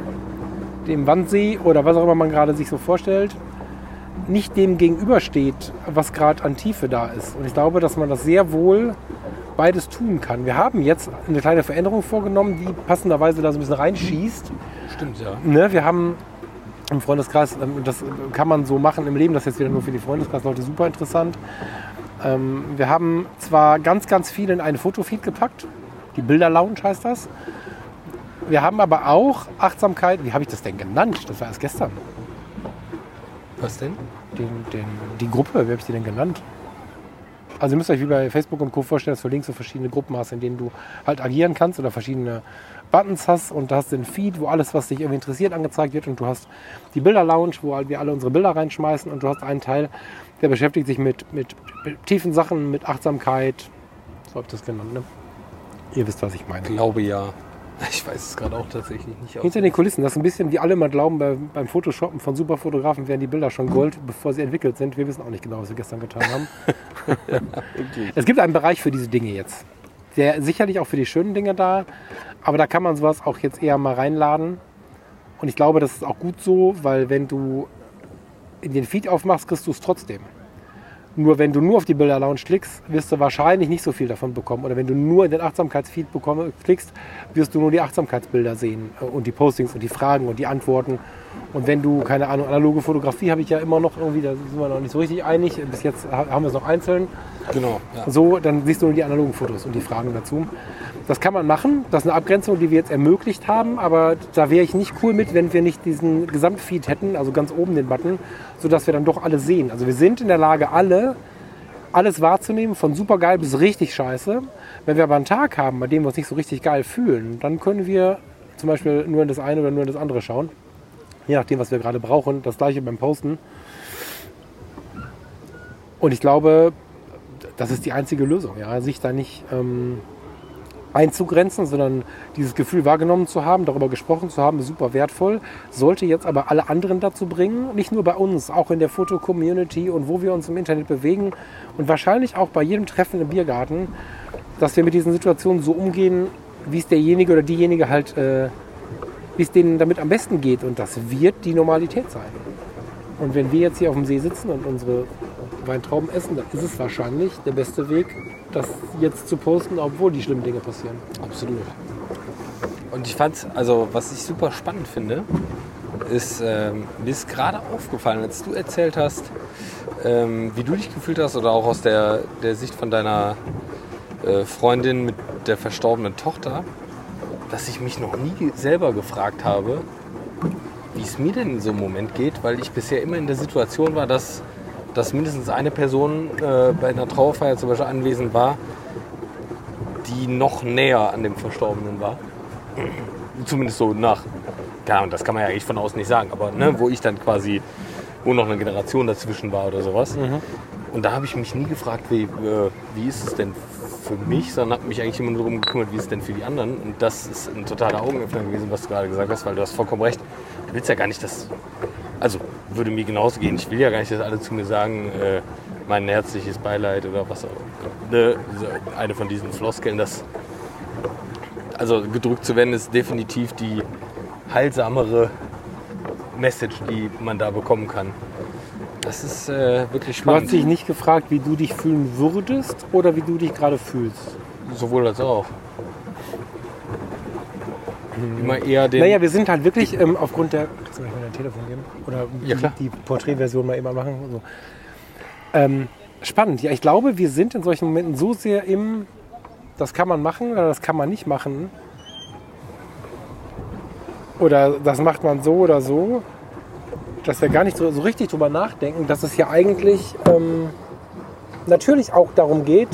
A: dem Wandsee oder was auch immer man gerade sich so vorstellt, nicht dem gegenübersteht, was gerade an Tiefe da ist. Und ich glaube, dass man das sehr wohl beides tun kann. Wir haben jetzt eine kleine Veränderung vorgenommen, die passenderweise da so ein bisschen reinschießt.
B: Stimmt, ja.
A: Ne, wir haben im Freundeskreis, ähm, das kann man so machen im Leben, das ist jetzt wieder nur für die Freundeskreisleute super interessant. Ähm, wir haben zwar ganz, ganz viel in einen Fotofeed gepackt, die Bilder-Lounge heißt das. Wir haben aber auch Achtsamkeit, wie habe ich das denn genannt? Das war erst gestern.
B: Was denn?
A: Den, den, die Gruppe, wie habe ich die denn genannt? Also ihr müsst euch wie bei Facebook und Co. vorstellen, dass du links so verschiedene Gruppen hast, in denen du halt agieren kannst oder verschiedene Buttons hast und da hast du den Feed, wo alles, was dich irgendwie interessiert, angezeigt wird und du hast die Bilder-Lounge, wo halt wir alle unsere Bilder reinschmeißen und du hast einen Teil, der beschäftigt sich mit, mit, tiefen Sachen, mit Achtsamkeit. So habe ich das genannt, ne? Ihr wisst, was ich meine.
B: Ich glaube ja. (laughs) Ich weiß es gerade auch tatsächlich nicht.
A: Hinter den Kulissen, das ist ein bisschen wie alle mal glauben, bei, beim Photoshoppen von Superfotografen werden die Bilder schon Gold, bevor sie entwickelt sind. Wir wissen auch nicht genau, was wir gestern getan haben. (laughs) es gibt einen Bereich für diese Dinge jetzt. Der sicherlich auch für die schönen Dinge da, aber da kann man sowas auch jetzt eher mal reinladen. Und ich glaube, das ist auch gut so, weil wenn du den Feed aufmachst, kriegst du es trotzdem. Nur wenn du nur auf die Bilder Lounge klickst, wirst du wahrscheinlich nicht so viel davon bekommen. Oder wenn du nur in den Achtsamkeitsfeed klickst, wirst du nur die Achtsamkeitsbilder sehen äh, und die Postings und die Fragen und die Antworten. Und wenn du, keine Ahnung, analoge Fotografie habe ich ja immer noch irgendwie, da sind wir noch nicht so richtig einig. Bis jetzt haben wir es noch einzeln.
B: Genau.
A: Ja. So, dann siehst du nur die analogen Fotos und die Fragen dazu. Das kann man machen. Das ist eine Abgrenzung, die wir jetzt ermöglicht haben. Aber da wäre ich nicht cool mit, wenn wir nicht diesen Gesamtfeed hätten, also ganz oben den Button, sodass wir dann doch alle sehen. Also wir sind in der Lage, alle alles wahrzunehmen, von super geil bis richtig scheiße. Wenn wir aber einen Tag haben, bei dem wir uns nicht so richtig geil fühlen, dann können wir zum Beispiel nur in das eine oder nur in das andere schauen. Je nachdem, was wir gerade brauchen. Das gleiche beim Posten. Und ich glaube, das ist die einzige Lösung, ja, sich da nicht ähm, einzugrenzen, sondern dieses Gefühl wahrgenommen zu haben, darüber gesprochen zu haben, ist super wertvoll. Sollte jetzt aber alle anderen dazu bringen, nicht nur bei uns, auch in der Foto-Community und wo wir uns im Internet bewegen und wahrscheinlich auch bei jedem Treffen im Biergarten, dass wir mit diesen Situationen so umgehen, wie es derjenige oder diejenige halt, äh, wie es denen damit am besten geht. Und das wird die Normalität sein. Und wenn wir jetzt hier auf dem See sitzen und unsere Weintrauben essen, dann ist es wahrscheinlich der beste Weg, das jetzt zu posten, obwohl die schlimmen Dinge passieren.
B: Absolut. Und ich fand, also was ich super spannend finde, ist, ähm, mir ist gerade aufgefallen, als du erzählt hast, ähm, wie du dich gefühlt hast oder auch aus der, der Sicht von deiner äh, Freundin mit der verstorbenen Tochter, dass ich mich noch nie selber gefragt habe, wie es mir denn in so einem Moment geht, weil ich bisher immer in der Situation war, dass dass mindestens eine Person äh, bei einer Trauerfeier zum Beispiel anwesend war, die noch näher an dem Verstorbenen war. Zumindest so nach, ja, und das kann man ja eigentlich von außen nicht sagen, aber ne, wo ich dann quasi, wo noch eine Generation dazwischen war oder sowas. Mhm. Und da habe ich mich nie gefragt, wie, äh, wie ist es denn für mich, sondern habe mich eigentlich immer nur darum gekümmert, wie ist es denn für die anderen. Und das ist ein totaler Augenöffner gewesen, was du gerade gesagt hast, weil du hast vollkommen recht. Du willst ja gar nicht, dass also würde mir genauso gehen. Ich will ja gar nicht, dass alle zu mir sagen, äh, mein herzliches Beileid oder was auch ne? Eine von diesen Floskeln, das also gedrückt zu werden, ist definitiv die heilsamere Message, die man da bekommen kann. Das ist äh, wirklich spannend.
A: Du hast dich nicht gefragt, wie du dich fühlen würdest oder wie du dich gerade fühlst?
B: Sowohl als auch. Immer eher den.
A: Naja, wir sind halt wirklich ähm, aufgrund der. Kannst du mir mal dein Telefon geben? Oder ja, die, die Porträtversion mal immer machen? So. Ähm, spannend. Ja, ich glaube, wir sind in solchen Momenten so sehr im. Das kann man machen oder das kann man nicht machen. Oder das macht man so oder so, dass wir gar nicht so, so richtig drüber nachdenken, dass es ja eigentlich ähm, natürlich auch darum geht,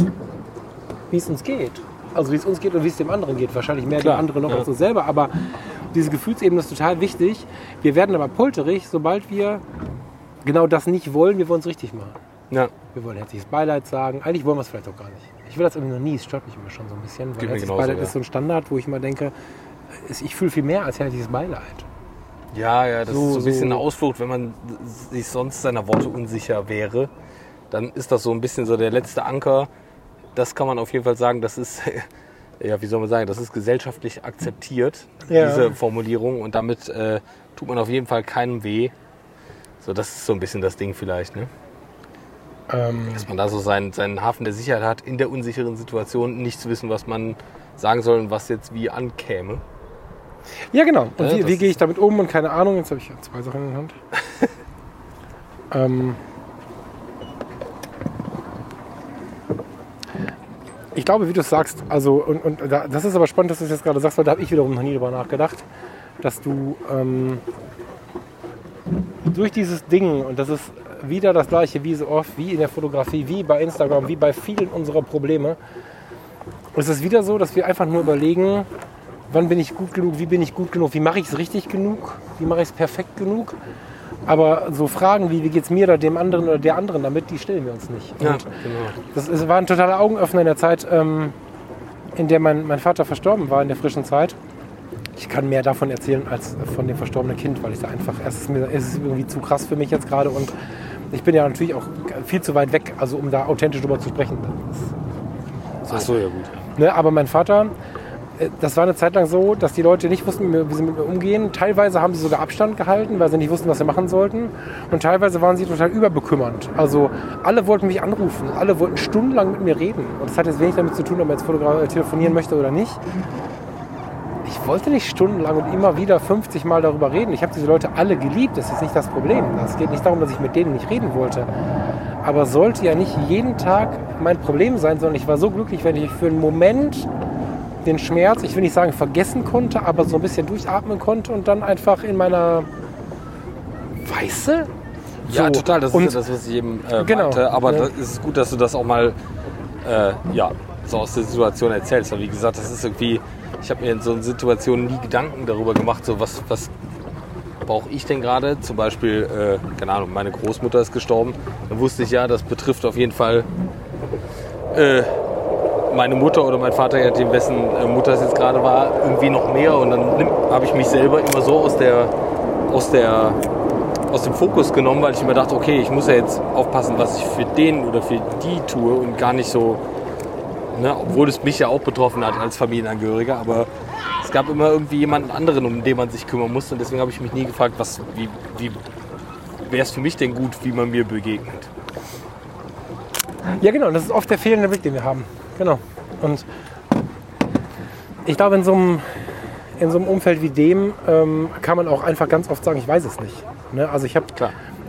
A: wie es uns geht. Also wie es uns geht und wie es dem anderen geht. Wahrscheinlich mehr
B: Klar,
A: dem anderen noch
B: ja.
A: als uns selber. Aber diese Gefühlsebene ist total wichtig. Wir werden aber polterig, sobald wir genau das nicht wollen. Wir wollen es richtig machen.
B: Ja,
A: Wir wollen herzliches Beileid sagen. Eigentlich wollen wir es vielleicht auch gar nicht. Ich will das irgendwie noch nie. Es stört mich immer schon so ein bisschen. Weil
B: Geht
A: herzliches
B: genauso,
A: Beileid
B: ja.
A: ist so ein Standard, wo ich immer denke, ich fühle viel mehr als herzliches Beileid.
B: Ja, ja das
A: So-
B: ist so ein bisschen
A: so-
B: eine Ausflucht, wenn man sich sonst seiner Worte unsicher wäre. Dann ist das so ein bisschen so der letzte Anker. Das kann man auf jeden Fall sagen, das ist, (laughs) ja, wie soll man sagen, das ist gesellschaftlich akzeptiert,
A: Ja.
B: diese Formulierung. Und damit äh, tut man auf jeden Fall keinem weh. So, das ist so ein bisschen das Ding vielleicht, ne?
A: Ähm,
B: Dass man da so seinen, seinen Hafen der Sicherheit hat, in der unsicheren Situation nicht zu wissen, was man sagen soll und was jetzt wie ankäme.
A: Ja, genau. Und
B: Ja,
A: wie, wie gehe ich damit um? Und keine Ahnung, jetzt habe ich zwei Sachen in der Hand. (laughs) ähm, ich glaube, wie du es sagst, also, und, und da, das ist aber spannend, dass du es jetzt gerade sagst, weil da habe ich wiederum noch nie drüber nachgedacht, dass du ähm, durch dieses Ding, und das ist wieder das gleiche wie so oft, wie in der Fotografie, wie bei Instagram, wie bei vielen unserer Probleme, ist es wieder so, dass wir einfach nur überlegen, wann bin ich gut genug, wie bin ich gut genug, wie mache ich es richtig genug, wie mache ich es perfekt genug. Aber so Fragen wie, wie geht es mir oder dem anderen oder der anderen damit, die stellen wir uns nicht. Und
B: genau.
A: das ist, war ein totaler Augenöffner in der Zeit, ähm, in der mein, mein Vater verstorben war, in der frischen Zeit. Ich kann mehr davon erzählen als von dem verstorbenen Kind, weil ich da einfach, es ist, mir, es ist irgendwie zu krass für mich jetzt gerade und ich bin ja natürlich auch viel zu weit weg, also um da authentisch drüber zu sprechen. Das
B: Ach so, ja gut.
A: Ne, aber mein Vater, das war eine Zeit lang so, dass die Leute nicht wussten, wie sie mit mir umgehen. Teilweise haben sie sogar Abstand gehalten, weil sie nicht wussten, was sie machen sollten. Und teilweise waren sie total überbekümmernd. Also alle wollten mich anrufen, alle wollten stundenlang mit mir reden. Und das hat jetzt wenig damit zu tun, ob man jetzt fotogra- äh, telefonieren möchte oder nicht. Ich wollte nicht stundenlang und immer wieder 50 Mal darüber reden. Ich habe diese Leute alle geliebt, das ist nicht das Problem. Es geht nicht darum, dass ich mit denen nicht reden wollte. Aber sollte ja nicht jeden Tag mein Problem sein, sondern ich war so glücklich, wenn ich für einen Moment den Schmerz, ich will nicht sagen vergessen konnte, aber so ein bisschen durchatmen konnte und dann einfach in meiner Weiße.
B: Ja,
A: So.
B: total. Das
A: Und-
B: ist ja das, was ich eben äh,
A: Genau.
B: meinte. Aber
A: Ja.
B: das ist gut, dass du das auch mal äh, ja, so aus der Situation erzählst. Aber wie gesagt, das ist irgendwie, ich habe mir in so einer Situation nie Gedanken darüber gemacht, so was, was brauche ich denn gerade? Zum Beispiel, äh, keine Ahnung, meine Großmutter ist gestorben. Dann wusste ich ja, das betrifft auf jeden Fall äh, meine Mutter oder mein Vater, je nachdem, wessen äh, Mutter es jetzt gerade war, irgendwie noch mehr. Und dann habe ich mich selber immer so aus der, aus der aus dem Fokus genommen, weil ich mir dachte, okay, ich muss ja jetzt aufpassen, was ich für den oder für die tue und gar nicht so, ne, obwohl es mich ja auch betroffen hat als Familienangehöriger, aber es gab immer irgendwie jemanden anderen, um den man sich kümmern musste und deswegen habe ich mich nie gefragt, was, wie, wie wäre es für mich denn gut, wie man mir begegnet.
A: Ja, genau, das ist oft der fehlende Blick, den wir haben. Genau. Und ich glaube, in so einem, in so einem Umfeld wie dem ähm, kann man auch einfach ganz oft sagen, ich weiß es nicht. Ne? Also ich habe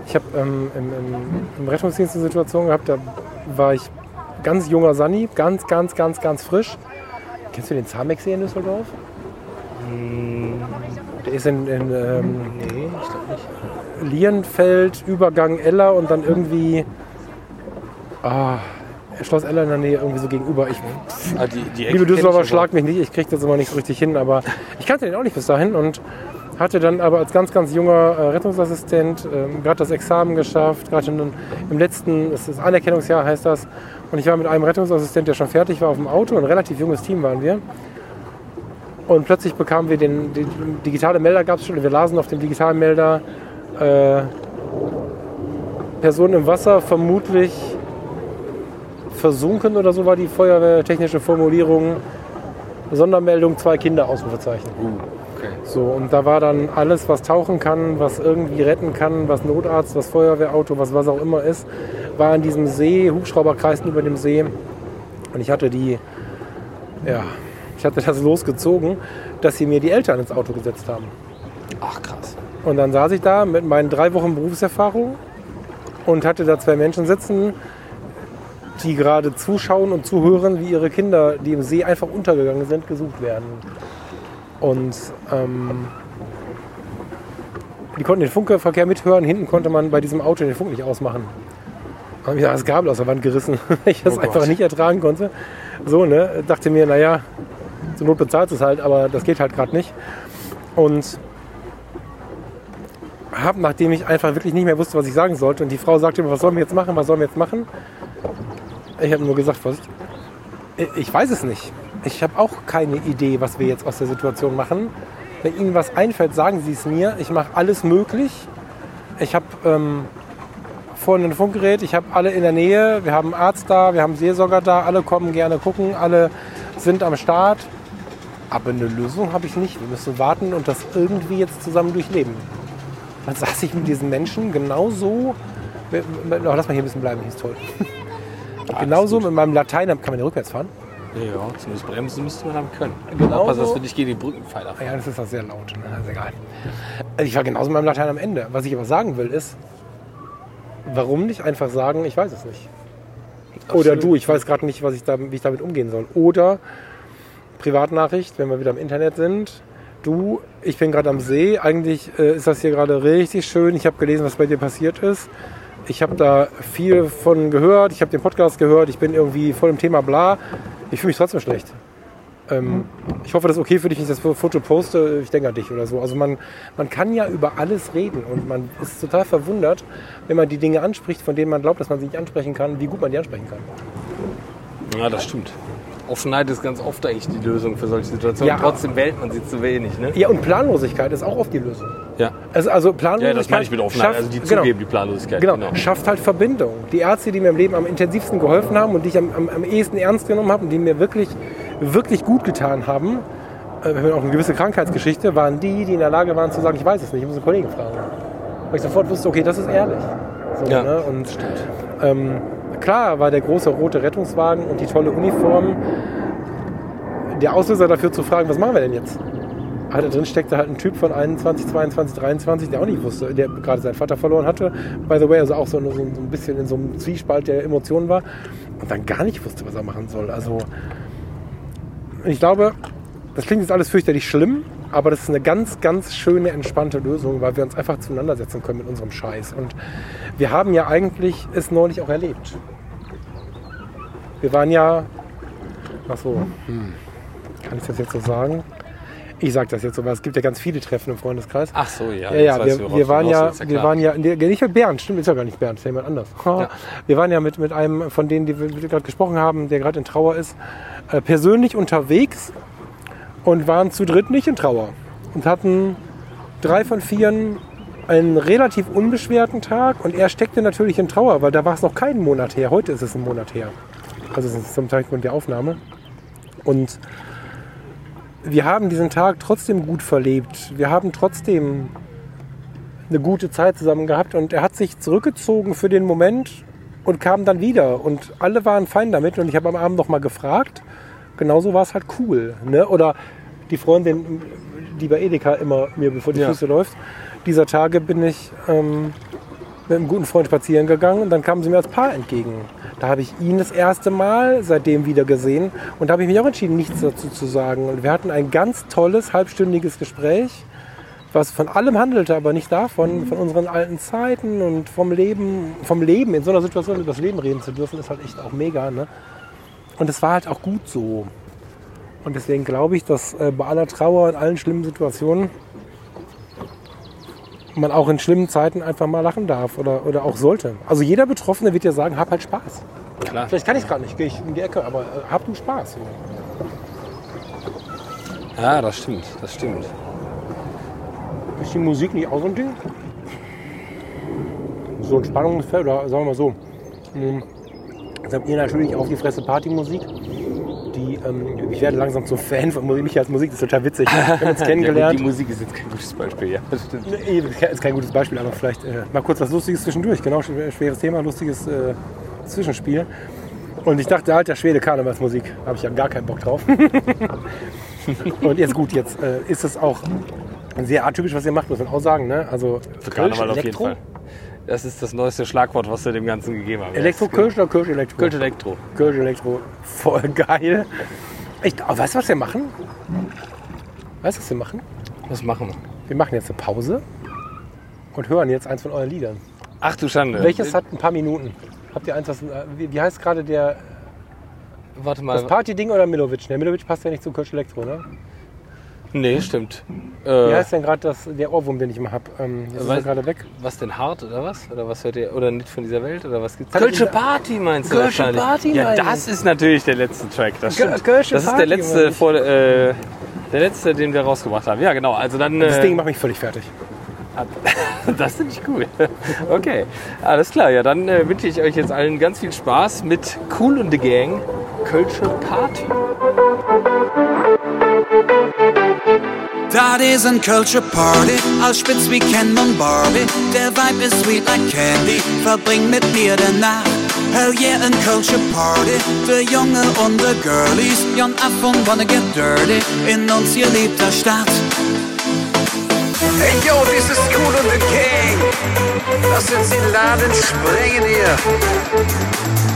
A: ich hab, ähm, im, im, im Rettungsdienst eine Situation gehabt, da war ich ganz junger Sani, ganz, ganz, ganz, ganz frisch. Kennst du den Zamexsee in Düsseldorf? Der ist in, in ähm,
B: Nee, ich glaube nicht.
A: Lienfeld, Übergang Eller und dann irgendwie ah, Schloss Eller in der Nähe, irgendwie so gegenüber. Ich,
B: Ah, die, die
A: liebe Düsseldorfer, schlag mich nicht, ich kriege das immer nicht so richtig hin, aber ich kannte den auch nicht bis dahin und hatte dann aber als ganz, ganz junger äh, Rettungsassistent ähm, gerade das Examen geschafft, gerade im letzten, es ist Anerkennungsjahr heißt das, und ich war mit einem Rettungsassistent, der schon fertig war, auf dem Auto, ein relativ junges Team waren wir. Und plötzlich bekamen wir den, den digitale Melder gab es schon, und wir lasen auf dem digitalen Melder äh, Person im Wasser, vermutlich versunken oder so war die feuerwehrtechnische Formulierung. Sondermeldung, zwei Kinder, Ausrufezeichen.
B: Uh, okay.
A: So, und da war dann alles, was tauchen kann, was irgendwie retten kann, was Notarzt, was Feuerwehrauto, was was auch immer ist, war in diesem See, Hubschrauber kreisten über dem See. Und ich hatte die, ja, ich hatte das losgezogen, dass sie mir die Eltern ins Auto gesetzt haben.
B: Ach krass.
A: Und dann saß ich da mit meinen drei Wochen Berufserfahrung und hatte da zwei Menschen sitzen, die gerade zuschauen und zuhören, wie ihre Kinder, die im See einfach untergegangen sind, gesucht werden. Und ähm, die konnten den Funkverkehr mithören. Hinten konnte man bei diesem Auto den Funk nicht ausmachen. habe ich das Kabel aus der Wand gerissen, (laughs) weil ich das
B: Oh
A: einfach
B: Gott.
A: nicht ertragen konnte. So, ne? Dachte mir, naja, zur Not bezahlt es halt, aber das geht halt gerade nicht. Und habe, nachdem ich einfach wirklich nicht mehr wusste, was ich sagen sollte, und die Frau sagte mir, was sollen wir jetzt machen, was sollen wir jetzt machen? Ich habe nur gesagt, was, ich weiß es nicht. Ich habe auch keine Idee, was wir jetzt aus der Situation machen. Wenn Ihnen was einfällt, sagen Sie es mir. Ich mache alles möglich. Ich habe ähm, vorhin ein Funkgerät, ich habe alle in der Nähe. Wir haben einen Arzt da, wir haben Seelsorger da. Alle kommen gerne gucken, alle sind am Start. Aber eine Lösung habe ich nicht. Wir müssen warten und das irgendwie jetzt zusammen durchleben. Dann saß ich mit diesen Menschen genauso. Lass mal hier ein bisschen bleiben, hier ist toll. (laughs) genauso mit meinem Latein. Kann man hier rückwärts fahren?
B: Ja, zumindest bremsen müsste man haben können.
A: Genau
B: Aufpassen, dass du nicht gegen die Brückenpfeiler
A: Ja, das ist auch sehr laut. Ne? ist egal. Ich war genauso mit meinem Latein am Ende. Was ich aber sagen will, ist, warum nicht einfach sagen, ich weiß es nicht. Oder
B: Absolut.
A: du, ich weiß gerade nicht, was ich da, wie ich damit umgehen soll. Oder Privatnachricht, wenn wir wieder im Internet sind. Du, ich bin gerade am See. Eigentlich äh, ist das hier gerade richtig schön. Ich habe gelesen, was bei dir passiert ist. Ich habe da viel von gehört. Ich habe den Podcast gehört. Ich bin irgendwie voll im Thema bla. Ich fühle mich trotzdem schlecht. Ähm, ich hoffe, das ist okay für dich, wenn ich das Foto poste. Ich denke an dich oder so. Also man, man kann ja über alles reden und man ist total verwundert, wenn man die Dinge anspricht, von denen man glaubt, dass man sie nicht ansprechen kann, wie gut man die ansprechen kann.
B: Ja, das stimmt. Offenheit ist ganz oft eigentlich die Lösung für solche Situationen.
A: Ja.
B: Trotzdem wählt man sie zu wenig. Ne?
A: Ja, und Planlosigkeit ist auch oft die Lösung.
B: Ja.
A: Also, also Planlosigkeit
B: ja, das meine ich mit Offenheit.
A: schafft-
B: also die
A: genau.
B: zugeben, die Planlosigkeit.
A: Genau, schafft halt Verbindung. Die Ärzte, die mir im Leben am intensivsten geholfen haben und die ich am, am, am ehesten ernst genommen habe und die mir wirklich, wirklich gut getan haben, äh, wir haben auch eine gewisse Krankheitsgeschichte, waren die, die in der Lage waren zu sagen, ich weiß es nicht, ich muss einen Kollegen fragen. Weil ich sofort wusste, okay, das ist ehrlich. So,
B: Ja,
A: ne? Und ähm, klar war der große rote Rettungswagen und die tolle Uniform der Auslöser dafür zu fragen, was machen wir denn jetzt? Ah, da drin steckte halt ein Typ von 21, 22, 23, der auch nicht wusste, der gerade seinen Vater verloren hatte. By the way, also auch so, so, so ein bisschen in so einem Zwiespalt der Emotionen war und dann gar nicht wusste, was er machen soll. Also ich glaube, das klingt jetzt alles fürchterlich schlimm, aber das ist eine ganz, ganz schöne, entspannte Lösung, weil wir uns einfach zueinander setzen können mit unserem Scheiß. Und wir haben ja eigentlich es neulich auch erlebt. Wir waren ja, ach so, hm, kann ich das jetzt so sagen? Ich sage das jetzt so, weil es gibt ja ganz viele Treffen im Freundeskreis.
B: Ach so, ja.
A: Ja, ja, wir, wir waren ja,
B: willst,
A: wir waren ja, nicht mit Bernd, stimmt, ist ja gar nicht Bernd, ist ja jemand anders.
B: Ja.
A: Wir waren ja mit, mit einem von denen, die wir gerade gesprochen haben, der gerade in Trauer ist, äh, persönlich unterwegs und waren zu dritt nicht in Trauer und hatten drei von vieren einen relativ unbeschwerten Tag und er steckte natürlich in Trauer, weil da war es noch keinen Monat her. Heute ist es ein Monat her. Also zum Zeitpunkt der Aufnahme. Und wir haben diesen Tag trotzdem gut verlebt. Wir haben trotzdem eine gute Zeit zusammen gehabt und er hat sich zurückgezogen für den Moment und kam dann wieder und alle waren fein damit und ich habe am Abend noch mal gefragt. Genauso war es halt cool, ne? Oder die Freundin, die bei Edeka immer mir bevor die
B: Ja.
A: Füße läuft. Dieser Tage bin ich ähm, mit einem guten Freund spazieren gegangen und dann kamen sie mir als Paar entgegen. Da habe ich ihn das erste Mal seitdem wieder gesehen und da habe ich mich auch entschieden, nichts dazu zu sagen. Und wir hatten ein ganz tolles halbstündiges Gespräch, was von allem handelte, aber nicht davon, von unseren alten Zeiten und vom Leben, vom Leben in so einer Situation über das Leben reden zu dürfen, ist halt echt auch mega. Ne? Und es war halt auch gut so. Und deswegen glaube ich, dass äh, bei aller Trauer in allen schlimmen Situationen man auch in schlimmen Zeiten einfach mal lachen darf oder, oder auch sollte. Also jeder Betroffene wird ja sagen, hab halt Spaß.
B: Klar.
A: Vielleicht kann ich es gerade nicht, gehe ich in die Ecke, aber äh, hab du Spaß.
B: Ja, das stimmt, das stimmt.
A: Ist die Musik nicht auch so ein Ding? So ein Spannungsfeld, oder sagen wir mal so. Hm, Jetzt habt ihr natürlich auf die Fresse Partymusik. Die, ähm, ich werde langsam zum Fan von Musik, mich als Musik, das ist total witzig. Wir haben uns (laughs)
B: Ja,
A: kennengelernt.
B: gut, die Musik ist jetzt kein gutes Beispiel, ja, das stimmt.
A: Nee, ist kein gutes Beispiel, aber vielleicht äh, mal kurz was Lustiges zwischendurch. Genau, schw- schweres Thema, lustiges äh, Zwischenspiel. Und ich dachte, alter Schwede, Karnevalsmusik, habe ich ja gar keinen Bock drauf. (laughs) Und jetzt gut, jetzt äh, ist es auch sehr atypisch, was ihr macht, muss man auch sagen. Ne? Also
B: Für Karneval auf jeden? Fall. Das ist das neueste Schlagwort, was wir dem Ganzen gegeben haben.
A: Elektro
B: Ja,
A: Kölsch oder Kölsch Elektro?
B: Kölsch Elektro.
A: Kölsch Elektro. Voll geil. Echt, aber weißt du, was wir machen? Weißt du, was wir machen?
B: Was machen wir?
A: Wir machen jetzt eine Pause und hören jetzt eins von euren Liedern.
B: Ach du Schande.
A: Welches hat ein paar Minuten? Habt ihr eins, was, äh, wie, wie heißt gerade der,
B: Warte
A: das
B: mal.
A: Party-Ding oder Milovic? Ne, Milovic passt ja nicht zu Kölsch Elektro, ne?
B: Nee, stimmt.
A: Wie
B: Äh,
A: heißt denn gerade der Ohrwurm, den ich immer hab? Ähm, jetzt ist er gerade weg.
B: was denn hart oder was? Oder was hört ihr? Oder nicht von dieser Welt? Oder was gibt's? Kölsche Party meinst du
A: Kölsche? Party
B: Ja, das ist natürlich der letzte Track. Das stimmt.
A: Kölsche
B: das ist
A: Party,
B: der letzte vor äh, der letzte, den wir rausgebracht haben. Ja, genau. Also dann.
A: Das
B: äh,
A: Ding macht mich völlig fertig. (laughs)
B: Das finde ich cool. (laughs) Okay, alles klar. Ja, dann äh, wünsche ich euch jetzt allen ganz viel Spaß mit Cool und the Gang Kölsche Party.
C: Dat is een Kölsche Party, als spitz wie Ken und Barbie. Der Vibe ist sweet like candy, verbring mit mir der Nacht. Hell yeah, ein Kölsche Party, der Junge und der Girlies. Jon Aff wanna get dirty, in uns geliebter Stadt.
D: Hey yo, this is Cool und the Gang. Lass uns den Laden sprengen hier.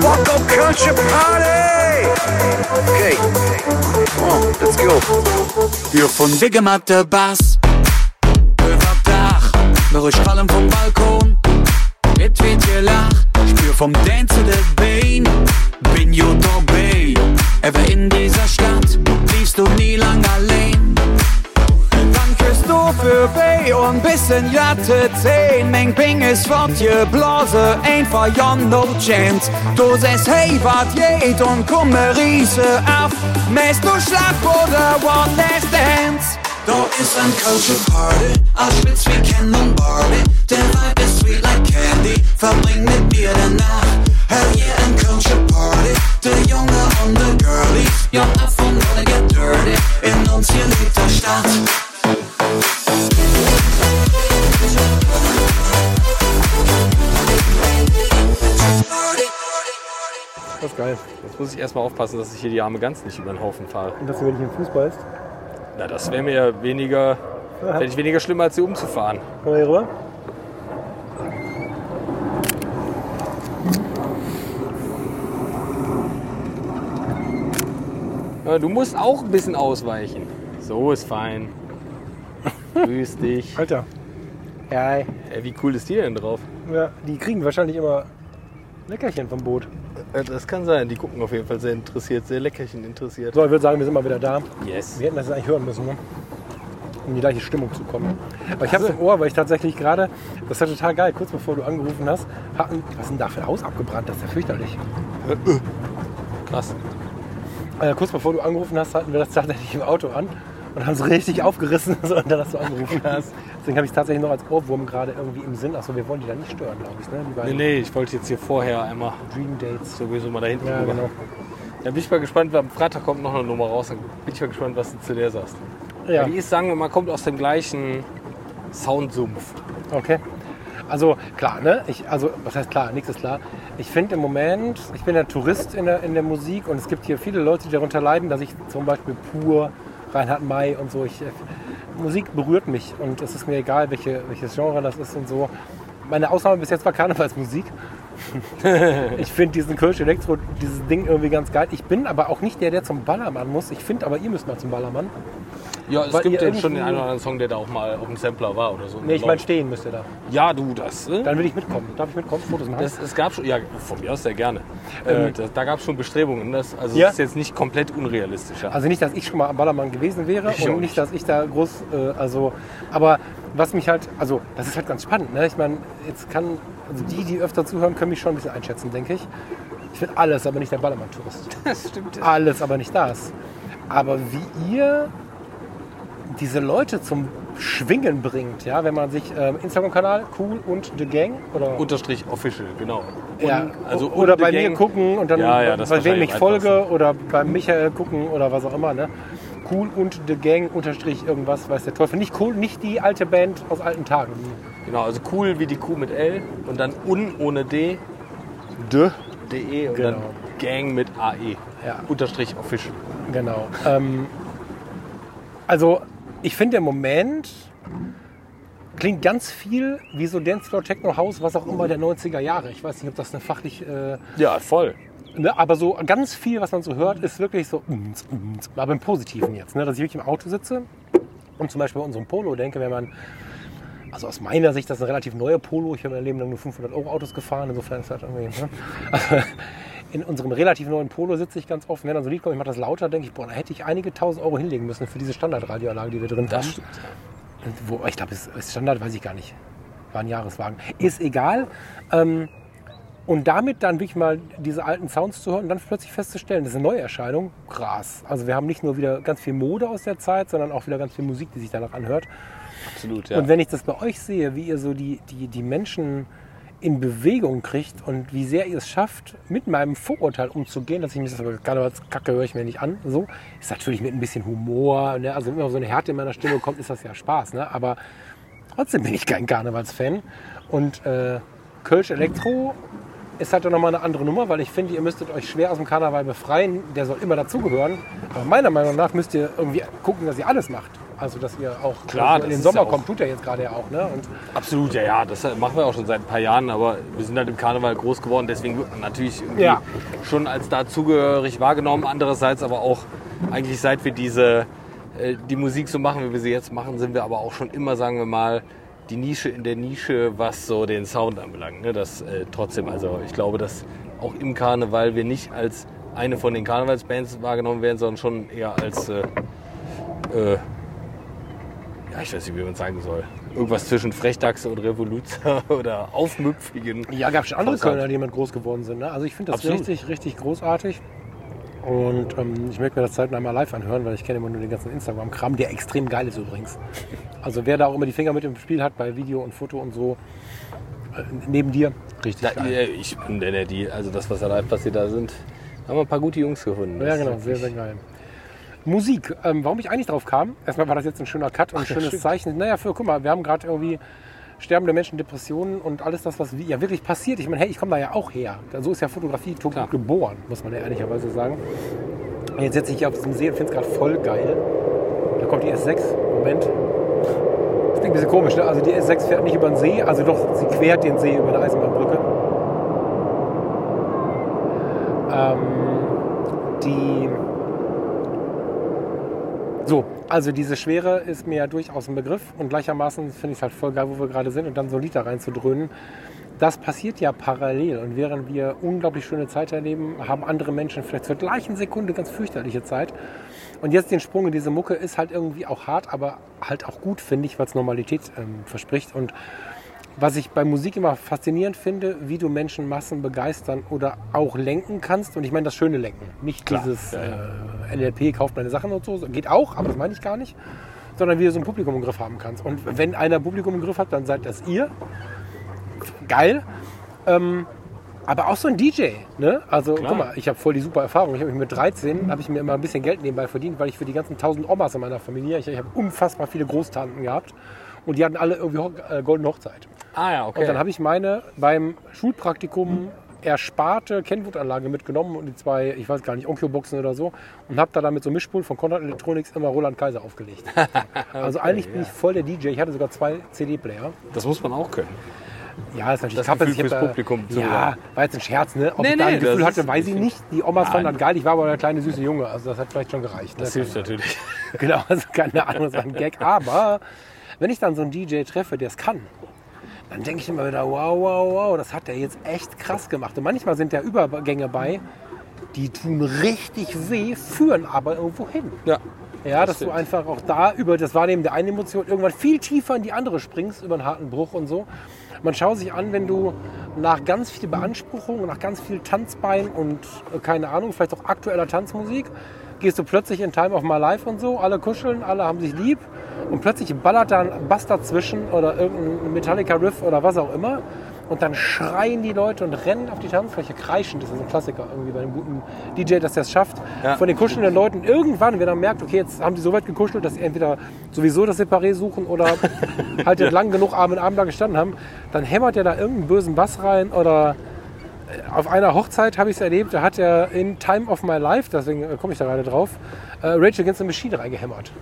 D: Bock auf Culture Party! Okay, oh, let's go.
C: Hier von Diggemat der Bass. Über Dach, höre Strahlen vom Balkon. Mit wird gelacht, spür vom Dance to the Bane. Bin you dabei, ever in dieser Stadt, liefst du nie lang allein. Küsst du für Bay und bisschen Latte 10. Meng Ping ist fortgeblasen, einfach ja no chance. Du sagst, hey, wat geht und komme Riese auf. Mäst du Schlag oder One Last Dance? Da ist ein Culture Party, als spitz wie Ken und Barbie. Der Vibe ist sweet like candy, verbring mit mir der Nacht. Hell yeah, ein Culture Party, der Junge und der Girlie. Ja, ab und wanna get dirty, in uns hier liegt der Stadt.
A: Das ist geil.
B: Jetzt muss ich erstmal aufpassen, dass ich hier die arme Gans nicht über den Haufen fahre.
A: Und dass du, wenn ich im Fußball ist,
B: Na, das wäre mir ja weniger, fände ich weniger schlimm, als sie umzufahren.
A: komm mal hier rüber.
B: Ja, du musst auch ein bisschen ausweichen. So ist fein. Grüß dich. (laughs)
A: Alter. Ja,
B: Ey, wie cool ist die denn drauf?
A: ja, die kriegen wahrscheinlich immer Leckerchen vom Boot.
B: Äh, Das kann sein. Die gucken auf jeden Fall sehr interessiert, sehr leckerchen interessiert.
A: So, ich würde sagen, wir sind mal wieder da.
B: Yes.
A: Wir hätten das eigentlich hören müssen, ne? um in die gleiche Stimmung zu kommen. Aber ich habe es im Ohr, weil ich tatsächlich gerade, das war total geil, kurz bevor du angerufen hast, hatten, was ist denn da für ein Haus abgebrannt? Das ist ja fürchterlich.
B: Krass.
A: Äh, kurz bevor du angerufen hast, hatten wir das tatsächlich im Auto an und haben es richtig aufgerissen, (laughs) so, unter dass du angerufen hast. Deswegen habe ich es tatsächlich noch als Ohrwurm gerade irgendwie im Sinn. Achso, wir wollen die da nicht stören, glaube ich. Ne? Die
B: Nee,
A: beiden
B: nee, ich wollte jetzt hier vorher einmal
A: Dream Dates.
B: sowieso mal da hinten
A: Ja,
B: rüber.
A: genau.
B: Dann bin ich mal gespannt, weil am Freitag kommt noch eine Nummer raus. Dann bin ich mal gespannt, was du zu der sagst.
A: Ja,
B: Die ist, sagen wir mal, kommt aus dem gleichen Soundsumpf.
A: okay. Also klar, ne? Ich, also was heißt klar? Nichts ist klar. Ich finde im Moment, ich bin ja Tourist in der, in der Musik und es gibt hier viele Leute, die darunter leiden, dass ich zum Beispiel pur Reinhard May und so, ich, äh, Musik berührt mich und es ist mir egal, welche, welches Genre das ist und so. Meine Ausnahme bis jetzt war Karnevalsmusik. (laughs) ich finde diesen Kölsch Elektro, dieses Ding irgendwie ganz geil. Ich bin aber auch nicht der, der zum Ballermann muss. Ich finde aber, ihr müsst mal zum Ballermann.
B: Ja, es
A: Weil
B: gibt ja schon den einen oder anderen Song, der da auch mal auf dem Sampler war oder so.
A: Nee, ich meine stehen müsst ihr da.
B: Ja, du, das. Äh?
A: Dann will ich mitkommen. Darf ich mitkommen? Fotos machen?
B: Das, es gab schon, ja, von mir aus sehr gerne. Äh, da da gab es schon Bestrebungen. Das, also
A: Ja?
B: es ist jetzt nicht komplett unrealistisch. Ja.
A: Also nicht, dass ich schon mal am Ballermann gewesen wäre
B: Ich auch
A: und nicht,
B: nicht.
A: dass ich da groß, äh, also, aber was mich halt, also das ist halt ganz spannend. Ne? Ich meine, jetzt kann, also die, die öfter zuhören, können mich schon ein bisschen einschätzen, denke ich. Ich bin alles, aber nicht der Ballermann-Tourist. (laughs)
B: Das stimmt.
A: Alles, aber nicht das. Aber wie ihr diese Leute zum Schwingen bringt, ja, wenn man sich ähm, Instagram-Kanal cool und the Gang oder
B: Unterstrich official, genau. Und,
A: ja,
B: also
A: oder bei mir gucken und dann
B: Ja, ja, das
A: bei wem ich folge oder bei Michael gucken oder was auch immer, ne? Cool und the Gang unterstrich irgendwas, weiß der Teufel. Nicht cool, nicht die alte Band aus alten Tagen.
B: Genau, also cool wie die Kuh mit L und dann un ohne D, de, de und dann
A: Genau.
B: Gang mit AE.
A: Ja.
B: Unterstrich official.
A: Genau. Ähm, also ich finde im Moment klingt ganz viel wie so Dancefloor Techno House, was auch immer der 90er Jahre. Ich weiß nicht, ob das eine fachlich äh,
B: Ja, voll.
A: Ne, aber so ganz viel, was man so hört, ist wirklich so, aber im Positiven jetzt. Ne? Dass ich wirklich im Auto sitze und zum Beispiel bei unserem Polo denke, wenn man Also aus meiner Sicht, das ist ein relativ neuer Polo. Ich habe mein Leben lang nur 500 Euro Autos gefahren. Insofern ist das irgendwie... Ne? In unserem relativ neuen Polo sitze ich ganz oft. Wenn dann so ein Lied kommt, ich mache das lauter, denke ich, boah, da hätte ich einige tausend Euro hinlegen müssen für diese Standardradioanlage, die wir drin haben.
B: stimmt.
A: Und Wo, ich glaube, es ist Standard, weiß ich gar nicht. War ein Jahreswagen. Ist egal. Ähm, und damit dann wirklich mal diese alten Sounds zu hören und dann plötzlich festzustellen, das ist eine Neuerscheinung, krass. Also wir haben nicht nur wieder ganz viel Mode aus der Zeit, sondern auch wieder ganz viel Musik, die sich danach anhört.
B: Absolut, ja.
A: Und wenn ich das bei euch sehe, wie ihr so die, die, die Menschen in Bewegung kriegt und wie sehr ihr es schafft, mit meinem Vorurteil umzugehen, dass ich mich das aber Karnevalskacke höre ich mir nicht an, so, ist natürlich mit ein bisschen Humor, ne? also wenn immer so eine Härte in meiner Stimme kommt, ist das ja Spaß, ne? aber trotzdem bin ich kein Karnevalsfan und äh, Kölsch Elektro ist halt dann nochmal eine andere Nummer, weil ich finde, ihr müsstet euch schwer aus dem Karneval befreien, der soll immer dazugehören, aber meiner Meinung nach müsst ihr irgendwie gucken, dass ihr alles macht. Also, dass ihr auch
B: Klar,
A: in den Sommer
B: ja
A: kommt, tut er jetzt gerade ja auch. Ne? Und
B: Absolut, ja, ja, das machen wir auch schon seit ein paar Jahren, aber wir sind halt im Karneval groß geworden, deswegen wird man natürlich
A: Ja.
B: schon als dazugehörig wahrgenommen. Andererseits aber auch eigentlich seit wir diese, äh, die Musik so machen, wie wir sie jetzt machen, sind wir aber auch schon immer, sagen wir mal, die Nische in der Nische, was so den Sound anbelangt. Ne? Das äh, trotzdem, also ich glaube, dass auch im Karneval wir nicht als eine von den Karnevalsbands wahrgenommen werden, sondern schon eher als äh, äh, ja, ich weiß nicht, wie man sagen soll. Irgendwas zwischen Frechdachse und Revoluzer (laughs) oder Aufmüpfigen.
A: Ja, gab schon andere. Kölner, die damit groß geworden sind. Ne? Also ich finde das
B: Absolut.
A: richtig, richtig großartig. Und ähm, ich möchte mir das Zeit einmal live anhören, weil ich kenne immer nur den ganzen Instagram-Kram, der extrem geil ist übrigens. Also wer da auch immer die Finger mit im Spiel hat bei Video und Foto und so, äh, neben dir, richtig
B: Da,
A: geil.
B: ich bin der, der die, also das, was da live passiert, da sind, haben wir ein paar gute Jungs gefunden.
A: Ja, genau, sehr, sehr geil. Musik, ähm, warum ich eigentlich drauf kam, erstmal war das jetzt ein schöner Cut und ein schönes Zeichen. Naja, für, guck mal, wir haben gerade irgendwie sterbende Menschen, Depressionen und alles das, was ja wirklich passiert. Ich meine, hey, ich komme da ja auch her. So ist ja Fotografie geboren, muss man ja ehrlicherweise sagen. Und jetzt sitze ich hier auf diesem See und finde es gerade voll geil. Da kommt die S6. Moment. Das klingt ein bisschen komisch, ne? Also die S6 fährt nicht über den See, also doch, sie quert den See über eine Eisenbahnbrücke. Ähm, die. So, also diese Schwere ist mir ja durchaus ein Begriff und gleichermaßen finde ich es halt voll geil, wo wir gerade sind und dann so ein Lied reinzudröhnen. Das passiert ja parallel und während wir unglaublich schöne Zeit erleben, haben andere Menschen vielleicht zur gleichen Sekunde ganz fürchterliche Zeit. Und jetzt den Sprung in diese Mucke ist halt irgendwie auch hart, aber halt auch gut, finde ich, weil es Normalität ähm, verspricht. Und was ich bei Musik immer faszinierend finde, wie du Menschenmassen begeistern oder auch lenken kannst. Und ich meine das schöne Lenken. Nicht
B: Klar,
A: dieses
B: ja,
A: Äh, NLP kauft meine Sachen und so. Geht auch, aber das meine ich gar nicht. Sondern wie du so ein Publikum im Griff haben kannst. Und wenn einer ein Publikum im Griff hat, dann seid das ihr. Geil. Ähm, aber auch so ein DJ. Ne? Also
B: Klar.
A: guck mal, ich habe voll die super Erfahrung. Ich habe mich mit 13 habe ich mir immer ein bisschen Geld nebenbei verdient, weil ich für die ganzen 1000 Omas in meiner Familie, ich, ich habe unfassbar viele Großtanten gehabt. Und die hatten alle irgendwie Ho äh, goldene Hochzeit.
B: Ah ja, okay.
A: Und dann habe ich meine beim Schulpraktikum ersparte Kenwood-Anlage mitgenommen und die zwei, ich weiß gar nicht, Onkyo-Boxen oder so und habe da dann mit so einem Mischpult von Conrad Electronics immer Roland Kaiser aufgelegt. (laughs) also eigentlich bin ich voll der DJ. Ich hatte sogar zwei CD-Player.
B: das muss man auch können.
A: Ja, ist natürlich
B: Das
A: Kappe,
B: Gefühl fürs
A: da-
B: Publikum zu
A: Ja,
B: hören.
A: war jetzt ein Scherz, ne? Ob
B: Nee,
A: ich da
B: nee,
A: ein Gefühl
B: das
A: hatte, weiß ich nicht. Die Omas fanden
B: Nein.
A: das geil. Ich war aber der kleine süße Junge. Also das hat vielleicht schon gereicht.
B: Das
A: ne?
B: hilft natürlich. (laughs)
A: Genau, also keine Ahnung, das war ein Gag. Aber wenn ich dann so einen DJ treffe, der es kann, dann denke ich immer wieder, wow, wow, wow, das hat der jetzt echt krass gemacht. Und manchmal sind da Übergänge bei, die tun richtig weh, führen aber irgendwo hin.
B: Ja.
A: Ja, dass
B: stimmt.
A: du einfach auch da über das Wahrnehmen der einen Emotion irgendwann viel tiefer in die andere springst, über einen harten Bruch und so. Man schaut sich an, wenn du nach ganz viel Beanspruchung, nach ganz viel Tanzbein und äh, keine Ahnung, vielleicht auch aktueller Tanzmusik, gehst du plötzlich in Time of My Life und so, alle kuscheln, alle haben sich lieb und plötzlich ballert da ein Bass dazwischen oder irgendein Metallica-Riff oder was auch immer. Und dann schreien die Leute und rennen auf die Tanzfläche, kreischen. Das ist ein Klassiker irgendwie bei einem guten DJ, dass der es schafft.
B: Ja.
A: Von den kuschelnden Leuten irgendwann, wenn er merkt, okay, jetzt haben die so weit gekuschelt, dass sie entweder sowieso das Separé suchen oder (laughs) halt jetzt lang genug Arm in Arm da gestanden haben, dann hämmert er da irgendeinen bösen Bass rein oder auf einer Hochzeit habe ich es erlebt, da hat er in Time of My Life, deswegen äh, komme ich da gerade drauf, äh, Rage Against the Machine reingehämmert.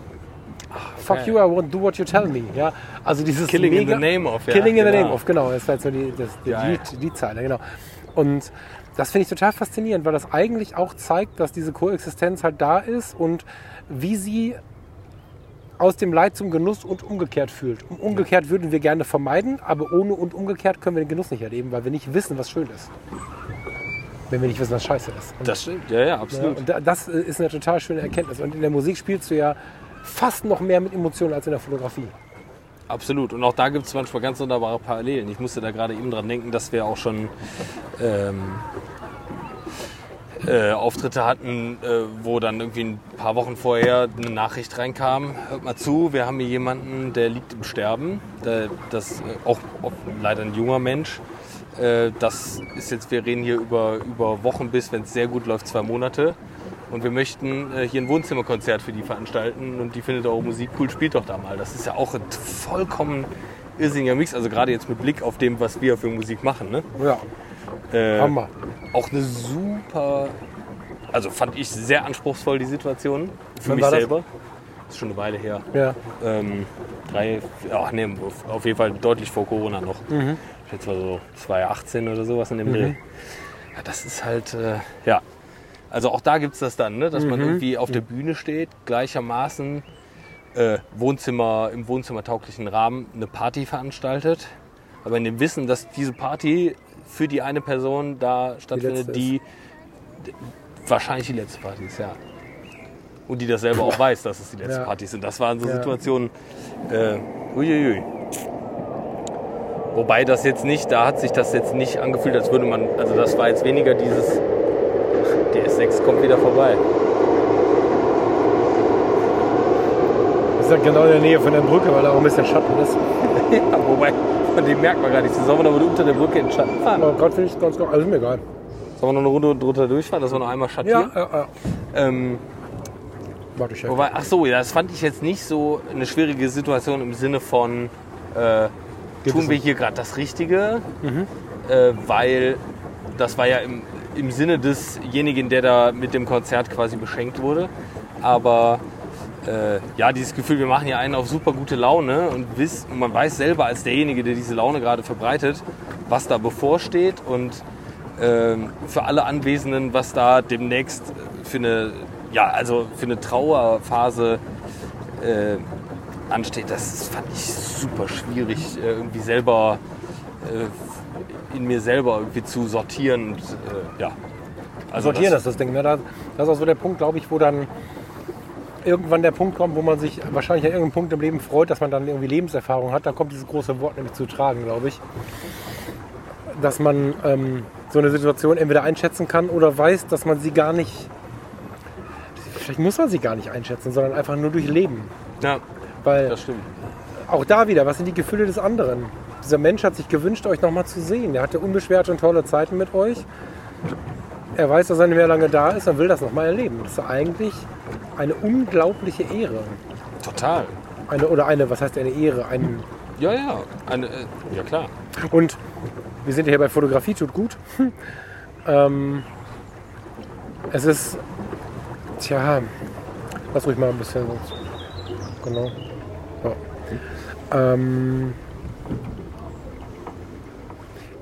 A: Fuck you, I won't do what you tell me. Ja, also dieses
B: Killing in
A: mega,
B: the name of, ja,
A: Killing in the
B: genau.
A: name of, genau. Das war jetzt so die, das, die,
B: Geil.
A: die, die Zeile, genau. Und das finde ich total faszinierend, weil das eigentlich auch zeigt, dass diese Koexistenz halt da ist und wie sie aus dem Leid zum Genuss und umgekehrt fühlt. Und umgekehrt würden wir gerne vermeiden, aber ohne und umgekehrt können wir den Genuss nicht erleben, weil wir nicht wissen, was schön ist. Wenn wir nicht wissen, was scheiße ist. Und,
B: Das stimmt, ja, ja,
A: ja,
B: absolut.
A: und da- das äh, ist eine total schöne Erkenntnis. Und in der Musik spielst du ja fast noch mehr mit Emotionen als in der Fotografie.
B: Absolut. Und auch da gibt es manchmal ganz wunderbare Parallelen. Ich musste da gerade eben dran denken, dass wir auch schon ähm, äh, Auftritte hatten, äh, wo dann irgendwie ein paar Wochen vorher eine Nachricht reinkam. Hört mal zu, wir haben hier jemanden, der liegt im Sterben. Der, das äh, auch, auch leider ein junger Mensch. Äh, das ist jetzt, wir reden hier über, über Wochen bis, wenn es sehr gut läuft, zwei Monate. Und wir möchten äh, hier ein Wohnzimmerkonzert für die veranstalten und die findet eure Musik cool, spielt doch da mal. Das ist ja auch ein vollkommen irrsinniger Mix. Also gerade jetzt mit Blick auf dem, was wir für Musik machen. Ne?
A: Ja,
B: Äh,
A: Hammer.
B: Auch eine super, also fand ich sehr anspruchsvoll die Situation für
A: Wann
B: mich
A: war das?
B: selber. Das ist schon eine Weile her.
A: Ja.
B: Ähm, drei, ach nee, auf jeden Fall deutlich vor Corona noch.
A: Mhm.
B: Ich schätze mal so 2018 oder sowas in dem Dreh. Ja, das ist halt, äh, ja. Also auch da gibt es das dann, ne? dass
A: Mhm.
B: man irgendwie auf der Bühne steht, gleichermaßen äh, Wohnzimmer, im wohnzimmertauglichen Rahmen eine Party veranstaltet. Aber in dem Wissen, dass diese Party für die eine Person da stattfindet, die, d- wahrscheinlich die letzte Party ist, ja. Und die das selber auch (laughs) weiß, dass es die letzte
A: Ja.
B: Party sind. Das waren so
A: Ja.
B: Situationen, äh, uiuiui. Wobei das jetzt nicht, da hat sich das jetzt nicht angefühlt, als würde man, also das war jetzt weniger dieses, der S6 kommt wieder vorbei.
A: Das ist ja genau in der Nähe von der Brücke, weil da auch ein bisschen Schatten ist. (laughs)
B: Ja, wobei, von dem merkt man gar nichts. Sollen wir noch mal unter der Brücke in den Schatten fahren?
A: Aber gerade finde ich es ganz gut. Also ist mir egal.
B: Sollen wir noch eine Runde drunter durchfahren, dass wir noch einmal schattieren?
A: Ja, ja, ja.
B: Ähm,
A: Warte ich ja.
B: wobei, ach so, ja, das fand ich jetzt nicht so eine schwierige Situation im Sinne von, äh, tun wir
A: nicht.
B: hier gerade das Richtige, äh, weil das war ja im, im Sinne desjenigen, der da mit dem Konzert quasi beschenkt wurde. Aber äh, ja, dieses Gefühl, wir machen hier einen auf super gute Laune und, wiss, und man weiß selber als derjenige, der diese Laune gerade verbreitet, was da bevorsteht und ähm, für alle Anwesenden, was da demnächst für eine, ja, also für eine Trauerphase äh, ansteht, das fand ich super schwierig, äh, irgendwie selber äh, in mir selber irgendwie zu sortieren. Und, äh, ja. Also
A: Sortieren ist das Ding. Ne? Das, das ist auch so der Punkt, glaube ich, wo dann irgendwann der Punkt kommt, wo man sich wahrscheinlich an irgendeinem Punkt im Leben freut, dass man dann irgendwie Lebenserfahrung hat. Da kommt dieses große Wort nämlich zu tragen, glaube ich. Dass man ähm, so eine Situation entweder einschätzen kann oder weiß, dass man sie gar nicht. Vielleicht muss man sie gar nicht einschätzen, sondern einfach nur durchleben.
B: Ja,
A: Weil
B: das stimmt.
A: auch da wieder, was sind die Gefühle des anderen? Dieser Mensch hat sich gewünscht, euch nochmal zu sehen. Er hatte unbeschwerte und tolle Zeiten mit euch. Er weiß, dass er nicht mehr lange da ist und will das nochmal erleben. Das ist eigentlich eine unglaubliche Ehre.
B: Total.
A: Eine, oder eine, was heißt eine Ehre? Ein,
B: Ja, ja. Eine, äh, ja, klar.
A: und wir sind ja hier bei Fotografie, tut gut. ähm, es ist, tja, lass ruhig mal ein bisschen. Genau. Ja. Ähm,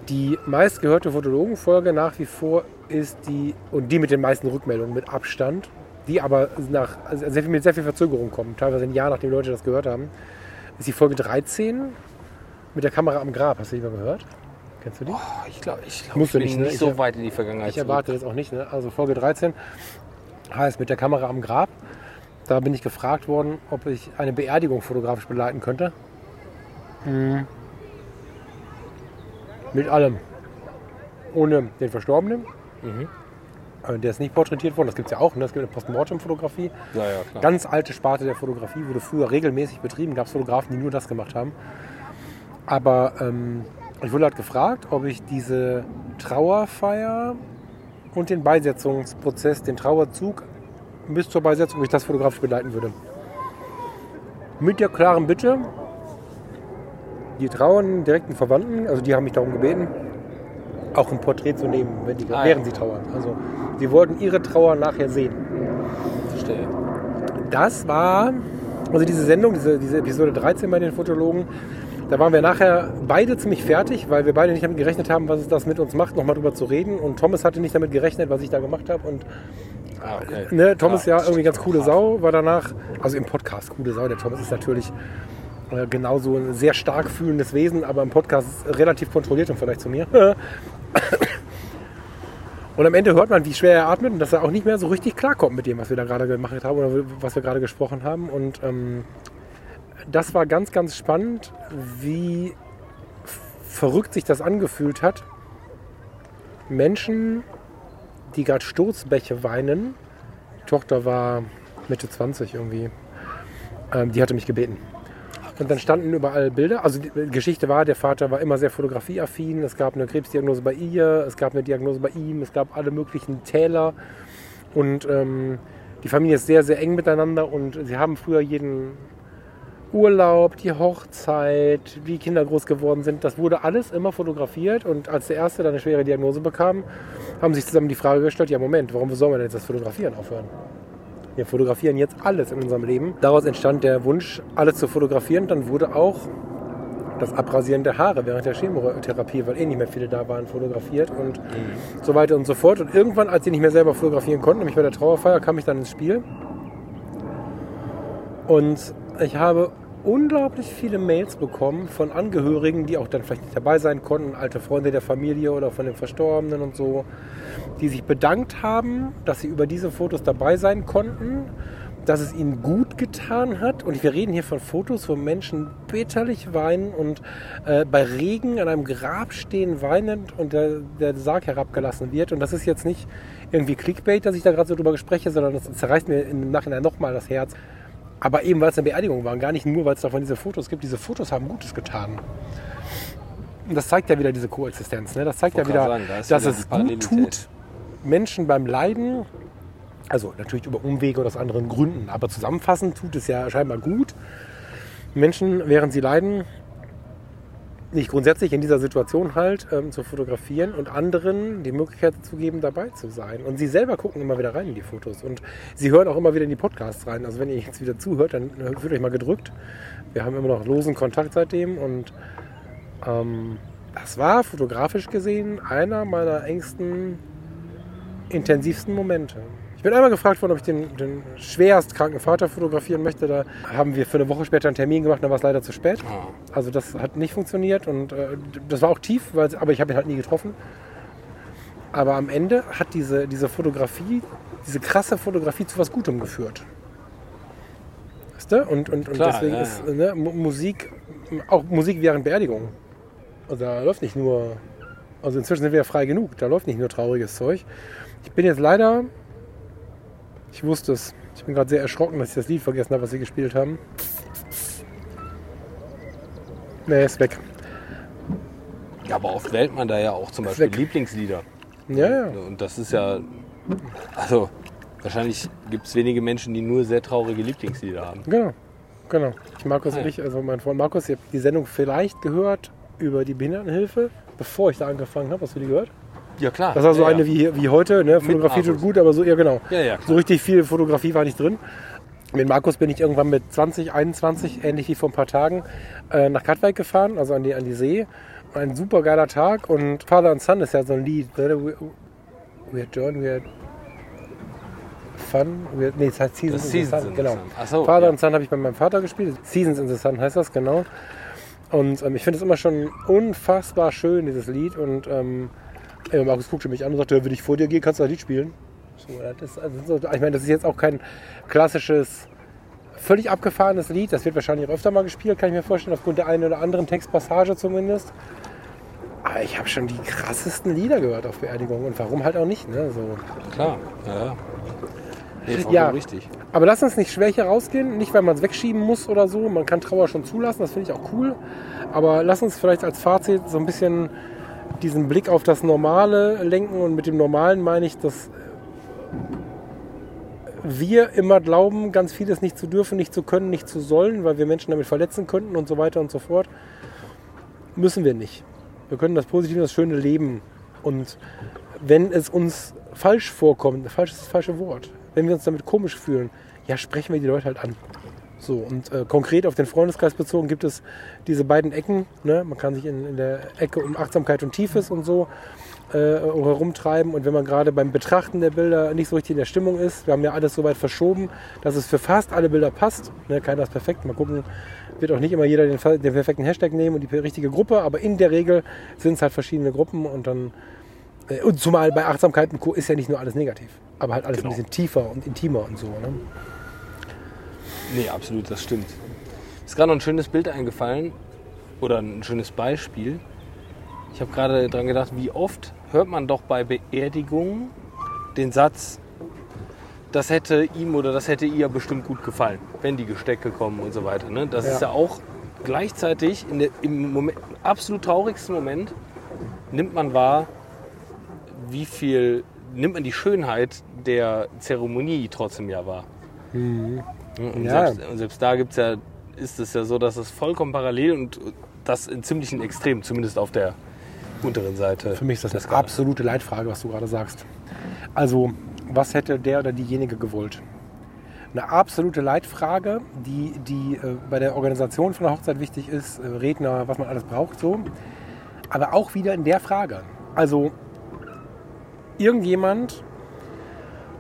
A: die meistgehörte Fotologenfolge nach wie vor ist die, und die mit den meisten Rückmeldungen mit Abstand, die aber nach, also sehr viel, mit sehr viel Verzögerung kommen, teilweise ein Jahr nachdem Leute das gehört haben, ist die Folge 13 mit der Kamera am Grab. Hast du die mal gehört? Kennst du die?
B: Oh, ich glaube, ich, glaub,
A: Musst
B: ich
A: du
B: bin
A: nicht,
B: nicht,
A: ne? Ich
B: so weit in die Vergangenheit.
A: Ich erwarte das auch nicht. Ne? Also Folge 13 heißt mit der Kamera am Grab. Da bin ich gefragt worden, ob ich eine Beerdigung fotografisch begleiten könnte. Mhm. Mit allem. Ohne den Verstorbenen. Äh, Der ist nicht porträtiert worden. Das gibt es ja auch. Ne? Es gibt eine Postmortem-Fotografie.
B: Ja, ja, klar.
A: Ganz alte Sparte der Fotografie, wurde früher regelmäßig betrieben. Gab es Fotografen, die nur das gemacht haben. Aber ähm, ich wurde halt gefragt, ob ich diese Trauerfeier und den Beisetzungsprozess, den Trauerzug bis zur Beisetzung, ob ich das fotografisch begleiten würde. Mit der klaren Bitte, die trauernden direkten Verwandten, also die haben mich darum gebeten, auch ein Porträt zu nehmen, wenn die,
B: Ah, ja.
A: während sie trauern. Also sie wollten ihre Trauer nachher sehen.
B: Verstehe.
A: Das war, also diese Sendung, diese, diese Episode 13 bei den Fotologen, da waren wir nachher beide ziemlich fertig, weil wir beide nicht damit gerechnet haben, was es das mit uns macht, nochmal drüber zu reden. Und Thomas hatte nicht damit gerechnet, was ich da gemacht habe. Und
B: Ah, okay.
A: Ne, Tom
B: Ja.
A: ist ja irgendwie ganz coole Sau, war danach, also im Podcast coole Sau. Der Thomas ist natürlich äh, genauso ein sehr stark fühlendes Wesen, aber im Podcast relativ kontrolliert im Vergleich zu mir. (laughs) Und am Ende hört man, wie schwer er atmet und dass er auch nicht mehr so richtig klarkommt mit dem, was wir da gerade gemacht haben oder was wir gerade gesprochen haben. Und ähm, das war ganz, ganz spannend, wie verrückt sich das angefühlt hat. Menschen, die gerade Sturzbäche weinen. Die Tochter war Mitte 20 irgendwie. Ähm, die hatte mich gebeten. Und dann standen überall Bilder. Also die Geschichte war, der Vater war immer sehr fotografieaffin. Es gab eine Krebsdiagnose bei ihr, es gab eine Diagnose bei ihm, es gab alle möglichen Täler. Und ähm, die Familie ist sehr, sehr eng miteinander und sie haben früher jeden Urlaub, die Hochzeit, wie Kinder groß geworden sind, das wurde alles immer fotografiert. Und als der Erste dann eine schwere Diagnose bekam, haben sich zusammen die Frage gestellt, ja Moment, warum sollen wir denn jetzt das Fotografieren aufhören? Wir fotografieren jetzt alles in unserem Leben. Daraus entstand der Wunsch, alles zu fotografieren. Dann wurde auch das Abrasieren der Haare während der Chemotherapie, weil eh nicht mehr viele da waren, fotografiert und so weiter und so fort. Und irgendwann, als sie nicht mehr selber fotografieren konnten, nämlich bei der Trauerfeier, kam ich dann ins Spiel. Und ich habe unglaublich viele Mails bekommen von Angehörigen, die auch dann vielleicht nicht dabei sein konnten, alte Freunde der Familie oder von den Verstorbenen und so, die sich bedankt haben, dass sie über diese Fotos dabei sein konnten, dass es ihnen gut getan hat. Und wir reden hier von Fotos, wo Menschen bitterlich weinen und äh, bei Regen an einem Grab stehen, weinend und der, der Sarg herabgelassen wird. Und das ist jetzt nicht irgendwie Clickbait, dass ich da gerade so drüber spreche, sondern das zerreißt mir im Nachhinein nochmal das Herz. Aber eben, weil es eine Beerdigung war, und gar nicht nur, weil es davon diese Fotos gibt. Diese Fotos haben Gutes getan. Und das zeigt ja wieder diese Koexistenz. Ne? Das zeigt ja wieder,
B: sagen, da
A: dass
B: wieder
A: es gut tut, Menschen beim Leiden, also natürlich über Umwege oder aus anderen Gründen, aber zusammenfassend tut es ja scheinbar gut, Menschen, während sie leiden, nicht grundsätzlich in dieser Situation halt ähm, zu fotografieren und anderen die Möglichkeit zu geben, dabei zu sein. Und sie selber gucken immer wieder rein in die Fotos und sie hören auch immer wieder in die Podcasts rein. Also wenn ihr jetzt wieder zuhört, dann äh, fühlt euch mal gedrückt. Wir haben immer noch losen Kontakt seitdem und ähm, das war fotografisch gesehen einer meiner engsten, intensivsten Momente. Ich bin einmal gefragt worden, ob ich den, den schwerst kranken Vater fotografieren möchte. Da haben wir für eine Woche später einen Termin gemacht, dann war es leider zu spät.
B: Ah.
A: Also das hat nicht funktioniert und äh, das war auch tief, weil, aber ich habe ihn halt nie getroffen. Aber am Ende hat diese, diese Fotografie, diese krasse Fotografie zu was Gutem geführt. Weißt du? Und, und, und
B: Klar,
A: deswegen
B: ja,
A: ist
B: ja.
A: ne, Mu- Musik, auch Musik während Beerdigung. Also da läuft nicht nur, also inzwischen sind wir ja frei genug, da läuft nicht nur trauriges Zeug. Ich bin jetzt leider, ich wusste es, ich bin gerade sehr erschrocken, dass ich das Lied vergessen habe, was sie gespielt haben. Nee, ist weg.
B: Ja, aber oft wählt man da ja auch zum Beispiel
A: weg.
B: Lieblingslieder.
A: Ja, ja.
B: Und das ist ja, also wahrscheinlich gibt es wenige Menschen, die nur sehr traurige Lieblingslieder haben.
A: Genau, genau. Ich, Markus
B: Ah,
A: und
B: ja.
A: ich, also mein Freund Markus, ihr habt die Sendung vielleicht gehört über die Behindertenhilfe, bevor ich da angefangen habe. Hast du die gehört?
B: Ja klar.
A: Das war so
B: ja,
A: eine wie, wie heute, ne? Fotografie tut gut, aber so, ja genau.
B: Ja, ja, klar.
A: So richtig viel Fotografie war nicht drin. Mit Markus bin ich irgendwann mit 20, 21, ähnlich wie vor ein paar Tagen, äh, nach Katwijk gefahren, also an die, an die See. Ein super geiler Tag und Father and Son ist ja so ein Lied. Ne? We, we had joy, we had fun. We had, nee, es heißt Seasons
B: Das
A: in the
B: Seasons
A: Sun.
B: in the
A: Genau.
B: Sun. Ach so,
A: Father
B: ja.
A: and Son habe ich bei meinem Vater gespielt. Seasons in the Sun heißt das, genau. Und ähm, ich finde es immer schon unfassbar schön, dieses Lied. Und ähm, ja, Markus guckte mich an und sagte, wenn ich vor dir gehe, kannst du das Lied spielen. Das ist, also, so, ich meine, das ist jetzt auch kein klassisches, völlig abgefahrenes Lied. Das wird wahrscheinlich auch öfter mal gespielt, kann ich mir vorstellen, aufgrund der einen oder anderen Textpassage zumindest. Aber ich habe schon die krassesten Lieder gehört auf Beerdigungen. Und warum halt auch nicht, ne? So.
B: Klar, ja. Nee,
A: Ja.
B: richtig.
A: Aber lass uns nicht schwächer rausgehen, nicht weil man es wegschieben muss oder so. Man kann Trauer schon zulassen, das finde ich auch cool. Aber lass uns vielleicht als Fazit so ein bisschen diesen Blick auf das Normale lenken. Und mit dem Normalen meine ich, dass wir immer glauben, ganz vieles nicht zu dürfen, nicht zu können, nicht zu sollen, weil wir Menschen damit verletzen könnten und so weiter und so fort. Müssen wir nicht. Wir können das Positive, das schöne leben. Und wenn es uns falsch vorkommt, falsch ist das falsche Wort, wenn wir uns damit komisch fühlen, ja, sprechen wir die Leute halt an. So, und äh, konkret auf den Freundeskreis bezogen gibt es diese beiden Ecken. Ne? Man kann sich in, in der Ecke um Achtsamkeit und Tiefes und so äh, herumtreiben. Und wenn man gerade beim Betrachten der Bilder nicht so richtig in der Stimmung ist, wir haben ja alles so weit verschoben, dass es für fast alle Bilder passt. Ne, keiner ist perfekt. Mal gucken, wird auch nicht immer jeder den, den perfekten Hashtag nehmen und die richtige Gruppe, aber in der Regel sind es halt verschiedene Gruppen und dann. Äh, und zumal bei Achtsamkeit und Co. ist ja nicht nur alles negativ, aber halt alles
B: Genau.
A: ein bisschen tiefer und intimer und so. Ne?
B: Nee, absolut, das stimmt. Ist gerade noch ein schönes Bild eingefallen oder ein schönes Beispiel. Ich habe gerade dran gedacht, wie oft hört man doch bei Beerdigungen den Satz, das hätte ihm oder das hätte ihr bestimmt gut gefallen, wenn die Gestecke kommen und so weiter. Ne? Das
A: Ja.
B: ist ja auch gleichzeitig der, im Moment, absolut traurigsten Moment nimmt man wahr, wie viel, nimmt man die Schönheit der Zeremonie trotzdem ja wahr. Und,
A: Ja.
B: selbst, und selbst da gibt's ja, ist es ja so, dass es vollkommen parallel und das in ziemlichen Extrem, zumindest auf der unteren Seite.
A: Für mich ist das eine
B: Skala.
A: absolute Leitfrage, was du gerade sagst. Also, was hätte der oder diejenige gewollt? Eine absolute Leitfrage, die, die äh, bei der Organisation von der Hochzeit wichtig ist, äh, Redner, was man alles braucht, so. Aber auch wieder in der Frage. Also, irgendjemand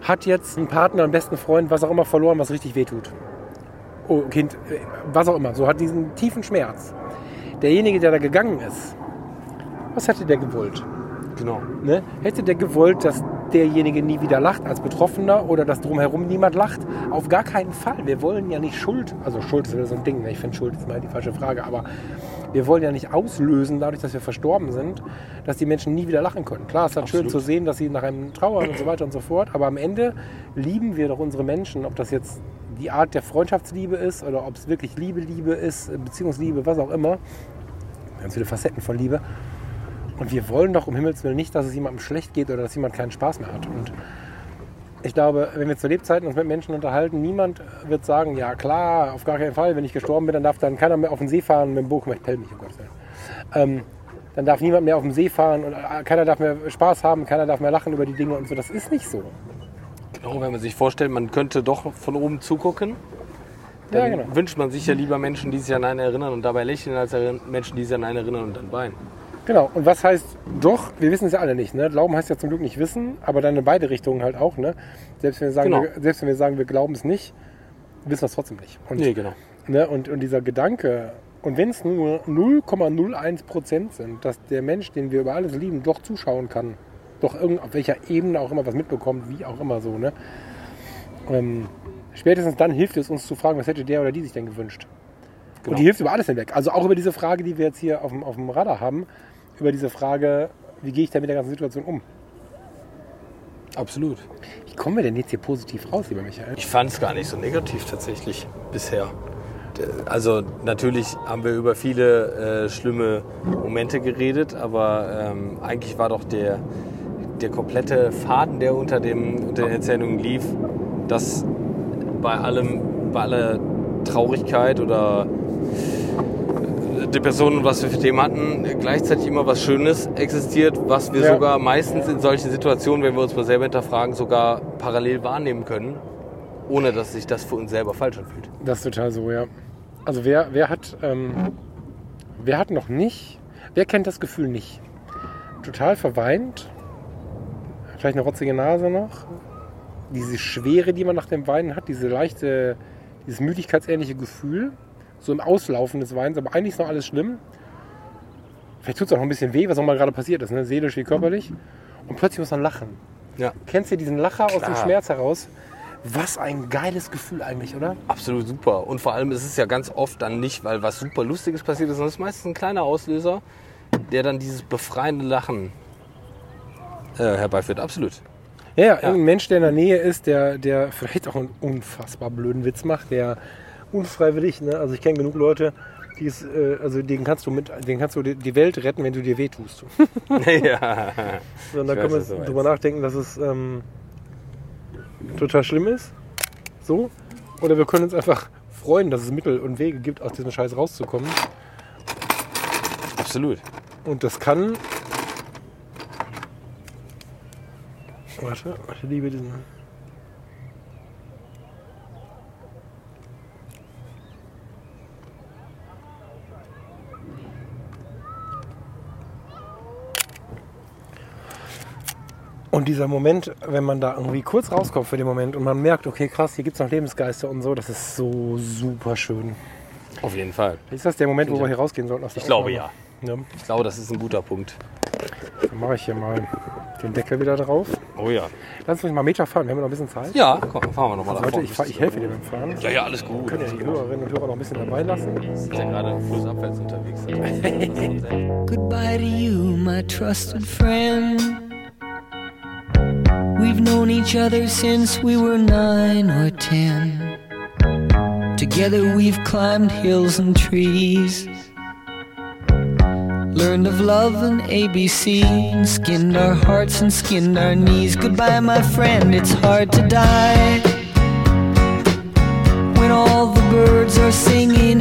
A: hat jetzt einen Partner, einen besten Freund, was auch immer verloren, was richtig wehtut. Oh, Kind, äh, was auch immer. So hat diesen tiefen Schmerz. Derjenige, der da gegangen ist, was hätte der gewollt?
B: Genau.
A: Ne? Hätte der gewollt, dass derjenige nie wieder lacht als Betroffener oder dass drumherum niemand lacht? Auf gar keinen Fall. Wir wollen ja nicht Schuld, also Schuld ist wieder so ein Ding, ne? ich finde Schuld ist mal die falsche Frage, aber wir wollen ja nicht auslösen, dadurch, dass wir verstorben sind, dass die Menschen nie wieder lachen können. Klar, es ist dann schön zu sehen, dass sie nach einem trauern und so weiter und so fort, aber am Ende lieben wir doch unsere Menschen, ob das jetzt die Art der Freundschaftsliebe ist oder ob es wirklich Liebe, Liebe ist, Beziehungsliebe, was auch immer. Ganz viele Facetten von Liebe. Und wir wollen doch um Himmels Willen nicht, dass es jemandem schlecht geht oder dass jemand keinen Spaß mehr hat. Und ich glaube, wenn wir zu Lebzeiten uns mit Menschen unterhalten, niemand wird sagen, ja klar, auf gar keinen Fall, wenn ich gestorben bin, dann darf dann keiner mehr auf den See fahren mit dem Boot. Ich pell mich, um Gottes Willen. Ähm, dann darf niemand mehr auf dem See fahren und äh, keiner darf mehr Spaß haben, keiner darf mehr lachen über die Dinge und so. Das ist nicht so.
B: genau. Wenn man sich vorstellt, man könnte doch von oben zugucken,
A: Ja,
B: dann
A: genau.
B: wünscht man sich ja lieber Menschen, die sich an einen erinnern und dabei lächeln, als Menschen, die sich an einen erinnern und dann weinen.
A: Genau. Und was heißt doch, wir wissen es ja alle nicht. Ne? Glauben heißt ja zum Glück nicht wissen, aber dann in beide Richtungen halt auch. Ne? Selbst, wenn wir sagen,
B: Genau.
A: wir, selbst wenn wir sagen, wir glauben es nicht, wissen wir es trotzdem nicht. Und,
B: Nee, genau.
A: ne? und, und dieser Gedanke, und wenn es nur 0,01 Prozent sind, dass der Mensch, den wir über alles lieben, doch zuschauen kann, doch irgend, auf welcher Ebene auch immer was mitbekommt, wie auch immer so. Ne? Ähm, spätestens dann hilft es uns zu fragen, was hätte der oder die sich denn gewünscht.
B: Genau.
A: Und die hilft über alles hinweg. Also auch über diese Frage, die wir jetzt hier auf dem, auf dem Radar haben, über diese Frage, wie gehe ich da mit der ganzen Situation um?
B: Absolut.
A: Wie kommen wir denn jetzt hier positiv raus, lieber Michael?
B: Ich fand es gar nicht so negativ tatsächlich bisher. Also natürlich haben wir über viele äh, schlimme Momente geredet, aber ähm, eigentlich war doch der, der komplette Faden, der unter, dem, unter den Erzählungen lief, dass bei allem, bei aller Traurigkeit oder äh, Depressionen, was wir für Themen hatten, gleichzeitig immer was Schönes existiert, was wir
A: Ja.
B: sogar meistens in solchen Situationen, wenn wir uns mal selber hinterfragen, sogar parallel wahrnehmen können, ohne dass sich das für uns selber falsch anfühlt.
A: Das ist total so, ja. Also wer, wer hat, ähm, wer hat noch nicht, wer kennt das Gefühl nicht? Total verweint, vielleicht eine rotzige Nase noch, diese Schwere, die man nach dem Weinen hat, diese leichte, dieses müdigkeitsähnliche Gefühl, so im Auslaufen des Weins, aber eigentlich ist noch alles schlimm. Vielleicht tut es auch noch ein bisschen weh, was auch mal gerade passiert ist, ne? seelisch wie körperlich. Und plötzlich muss man lachen.
B: Ja,
A: Kennst du diesen Lacher aus dem
B: Klar.
A: Schmerz heraus? Was ein geiles Gefühl eigentlich, oder?
B: absolut super. Und vor allem ist es ja ganz oft dann nicht, weil was super Lustiges passiert ist, sondern es ist meistens ein kleiner Auslöser, der dann dieses befreiende Lachen äh, herbeiführt. Absolut.
A: Ja, ja, irgendein Mensch, der in der Nähe ist, der, der vielleicht auch einen unfassbar blöden Witz macht, der unfreiwillig, ne? also ich kenne genug Leute, die es, äh, also den kannst du mit, den kannst du die- Welt retten, wenn du dir wehtust. (laughs)
B: ja.
A: So, und da
B: Ich
A: können wir
B: du
A: drüber nachdenken, dass es ähm, total schlimm ist. So. Oder wir können uns einfach freuen, dass es Mittel und Wege gibt, aus diesem Scheiß rauszukommen.
B: Absolut.
A: Und das kann. Warte, ich liebe diesen. Und dieser Moment, wenn man da irgendwie kurz rauskommt für den Moment und man merkt, okay, krass, hier gibt es noch Lebensgeister und so, das ist so super schön.
B: Auf jeden Fall.
A: Ist das der Moment, wo wir hier rausgehen sollten? aus der
B: Ich glaube
A: Aufnahme? ja.
B: Ich glaube, das ist ein guter Punkt.
A: Dann mache ich hier mal den Deckel wieder drauf.
B: Oh ja.
A: Lass uns mal Meter fahren, wir haben noch ein bisschen Zeit.
B: Ja, komm, fahren wir nochmal
A: Leute, Also ich, fahr, ich helfe dir beim Fahren.
B: Ja, ja, alles gut.
A: können ja die Hörerinnen und Hörer noch ein bisschen dabei lassen.
B: Wir sind ja gerade flussabwärts unterwegs. (laughs) (laughs)
E: Goodbye to you, my trusted friend. We've known each other since we were nine or ten. Together we've climbed hills and trees. Learned of love and ABC, skinned our hearts and skinned our knees. Goodbye, my friend, it's hard to die. When all the birds are singing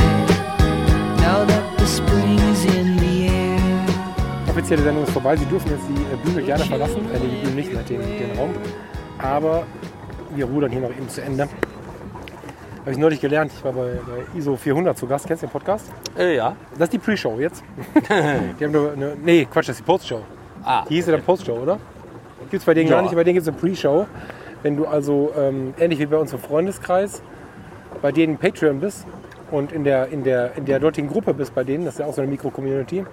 A: Offizielle Sendung ist vorbei. Sie dürfen jetzt die äh, Bühne gerne verlassen. Äh, die Bühne nicht, den, den Raum. Aber wir rudern hier noch eben zu Ende. Habe ich neulich gelernt. Ich war bei, bei ISO 400 zu Gast. Kennst du den Podcast?
B: Äh, ja.
A: Das ist die Pre-Show jetzt. (laughs) die haben nur eine, nee, Quatsch, das ist die Post-Show.
B: Ah,
A: Die hieß ja dann Post-Show, oder? Gibt es bei denen
B: Ja.
A: gar nicht, bei denen gibt es eine Pre-Show. Wenn du also, ähm, ähnlich wie bei uns im Freundeskreis, bei denen Patreon bist und in der, in, der, in der dortigen Gruppe bist bei denen, das ist ja auch so eine Mikro-Community,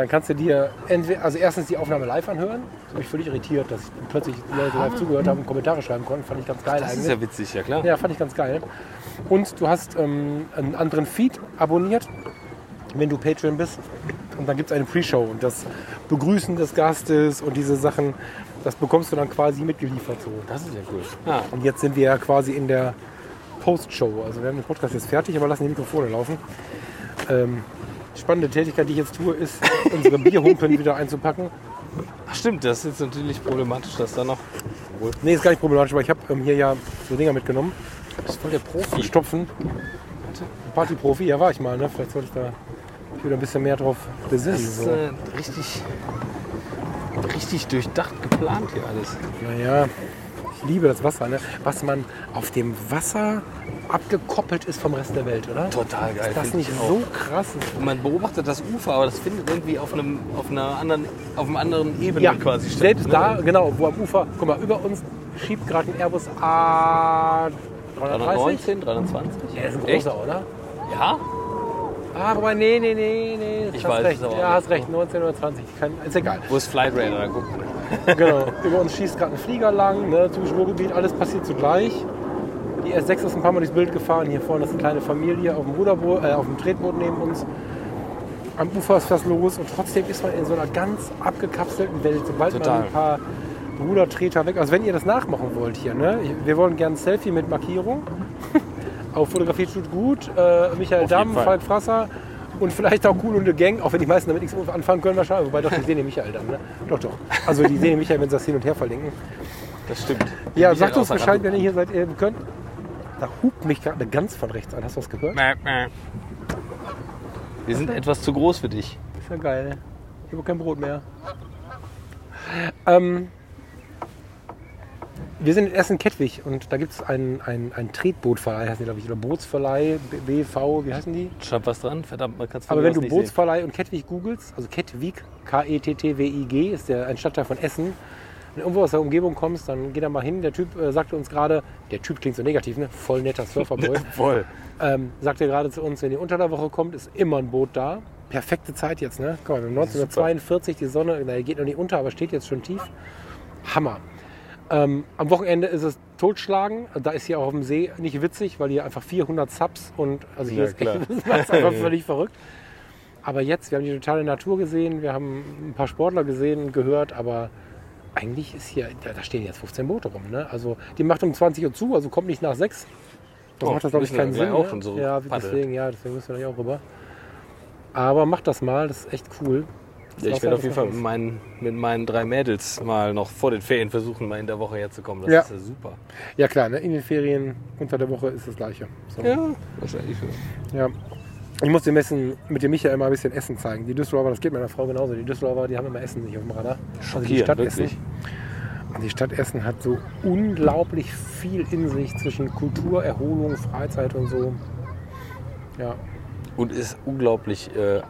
A: dann kannst du dir entweder, also erstens die Aufnahme live anhören. Das hat mich völlig irritiert, dass plötzlich die Leute live zugehört haben und Kommentare schreiben konnten. Fand ich ganz geil
B: das
A: eigentlich.
B: ist ja witzig, ja klar.
A: Ja, fand ich ganz geil. Und du hast ähm, einen anderen Feed abonniert, wenn du Patreon bist. Und dann gibt es eine Pre-Show und das Begrüßen des Gastes und diese Sachen, das bekommst du dann quasi mitgeliefert. So.
B: Das ist ja cool. Ja.
A: Und jetzt sind wir ja quasi in der Post-Show. Also wir haben den Podcast jetzt fertig, aber lassen die Mikrofone laufen. Ähm, spannende Tätigkeit, die ich jetzt tue, ist, unsere Bierhumpen wieder einzupacken.
B: Ach, stimmt, das ist jetzt natürlich problematisch, dass da noch. Obwohl,
A: Nee, ist gar nicht problematisch, aber ich habe ähm, hier ja so Dinger mitgenommen.
B: das ist voll der Profi.
A: Zum Stopfen. Partyprofi, ja war ich mal, ne? Vielleicht sollte ich da wieder ein bisschen mehr drauf
B: Das
A: besinnen.
B: ist
A: So.
B: äh, richtig, richtig durchdacht geplant hier alles.
A: Naja, ich liebe das Wasser, ne? Was man auf dem Wasser abgekoppelt ist vom Rest der Welt, oder?
B: Total geil.
A: Ist das nicht
B: ich
A: so krass?
B: auch. Man beobachtet das Ufer, aber das findet irgendwie auf einem, auf einer anderen, auf einem anderen Ebene
A: Ja,
B: quasi statt.
A: selbst
B: ne?
A: da, genau, wo am Ufer, guck mal, über uns schiebt gerade ein Airbus A330.
B: 319, 320?
A: Ja, das ist ein
B: Echt?
A: großer, oder?
B: Ja?
A: Ach, aber nee, nee, nee, nee.
B: Ich
A: hast
B: weiß
A: recht. Ja, hast recht, 19 oder 20. Kann, ist egal.
B: Wo ist Flight Radar? Guck mal.
A: Genau. Über uns schießt gerade ein Flieger lang, ne, typisch Ruhrgebiet, alles passiert zugleich. Die S6 ist ein paar Mal durchs Bild gefahren. Hier vorne ist eine kleine Familie auf dem, Ruderboot, äh, auf dem Tretboot neben uns. Am Ufer ist was los und trotzdem ist man in so einer ganz abgekapselten Welt. Sobald
B: Total.
A: man ein paar Rudertreter weg. Also wenn ihr das nachmachen wollt hier, ne? Wir wollen gerne ein Selfie mit Markierung. (laughs) Auf Fotografie tut gut. Äh, Michael
B: Auf
A: Damm. Falk Frasser und vielleicht auch Cool und eine Gang, auch wenn die meisten damit nichts anfangen können wahrscheinlich. Wobei doch, die sehen den Michael dann, ne? Doch, doch. Also die sehen den Michael, wenn sie das hin und her verlinken.
B: Das stimmt.
A: Ja, sagt uns Bescheid, wenn ihr hier seid, ihr könnt. Da hupt mich gerade eine Gans von rechts an. Hast du das gehört?
B: Wir sind etwas zu groß für dich.
A: Ist ja geil. Ich habe kein Brot mehr. Ähm, wir sind in Essen-Kettwig und da gibt es einen, einen, einen Tretbootverleih, heißt die, glaube ich, oder Bootsverleih, BV, wie heißen die?
B: Schreib was dran, verdammt, man kann es
A: Aber wenn du
B: nicht sehen.
A: Bootsverleih und Kettwig googelst, also Kettwig, K-E-T-T-W-I-G, ist der, ein Stadtteil von Essen. Wenn du irgendwo aus der Umgebung kommst, dann geh da mal hin. Der Typ äh, sagte uns gerade, der Typ klingt so negativ, ne? voll netter Surferboy. (laughs)
B: Voll.
A: ähm, sagte gerade zu uns, wenn ihr unter der Woche kommt, ist immer ein Boot da. Perfekte Zeit jetzt, ne? Guck mal, wir haben 1942, die Sonne, na, die geht noch nicht unter, aber steht jetzt schon tief. Hammer. Ähm, am Wochenende ist es totschlagen. Da ist hier auch auf dem See nicht witzig, weil hier einfach 400 Subs und also hier
B: Ja,
A: ist
B: klar.
A: echt, (laughs) das ist einfach (laughs) völlig verrückt. Aber jetzt, wir haben die totale Natur gesehen, wir haben ein paar Sportler gesehen und gehört, aber eigentlich ist hier, da, stehen jetzt 15 Boote rum. Ne? Also die macht um 20 Uhr zu, also kommt nicht nach 6. Das
B: Oh,
A: macht das, glaube ich, keinen Sinn.
B: auch
A: ne?
B: schon so
A: ja, deswegen, ja, deswegen müssen wir gleich auch rüber. Aber macht das mal, das ist echt cool.
B: Ja, ich werde auf jeden Fall mit meinen, mit meinen drei Mädels mal noch vor den Ferien versuchen, mal in der Woche herzukommen. Das
A: Ja.
B: ist ja super.
A: Ja klar, ne? in den Ferien unter der Woche ist das gleiche. So.
B: Ja, wahrscheinlich.
A: Ja. Ich muss dem Essen mit dem Michael mal ein bisschen Essen zeigen. Die Düsseldorfer, das geht meiner Frau genauso. Die Düsseldorfer, die haben immer Essen nicht auf dem Radar. Also die Stadt Essen. Und die Stadt Essen hat so unglaublich viel in sich zwischen Kultur, Erholung, Freizeit und so. Ja,
B: Und ist unglaublich, äh,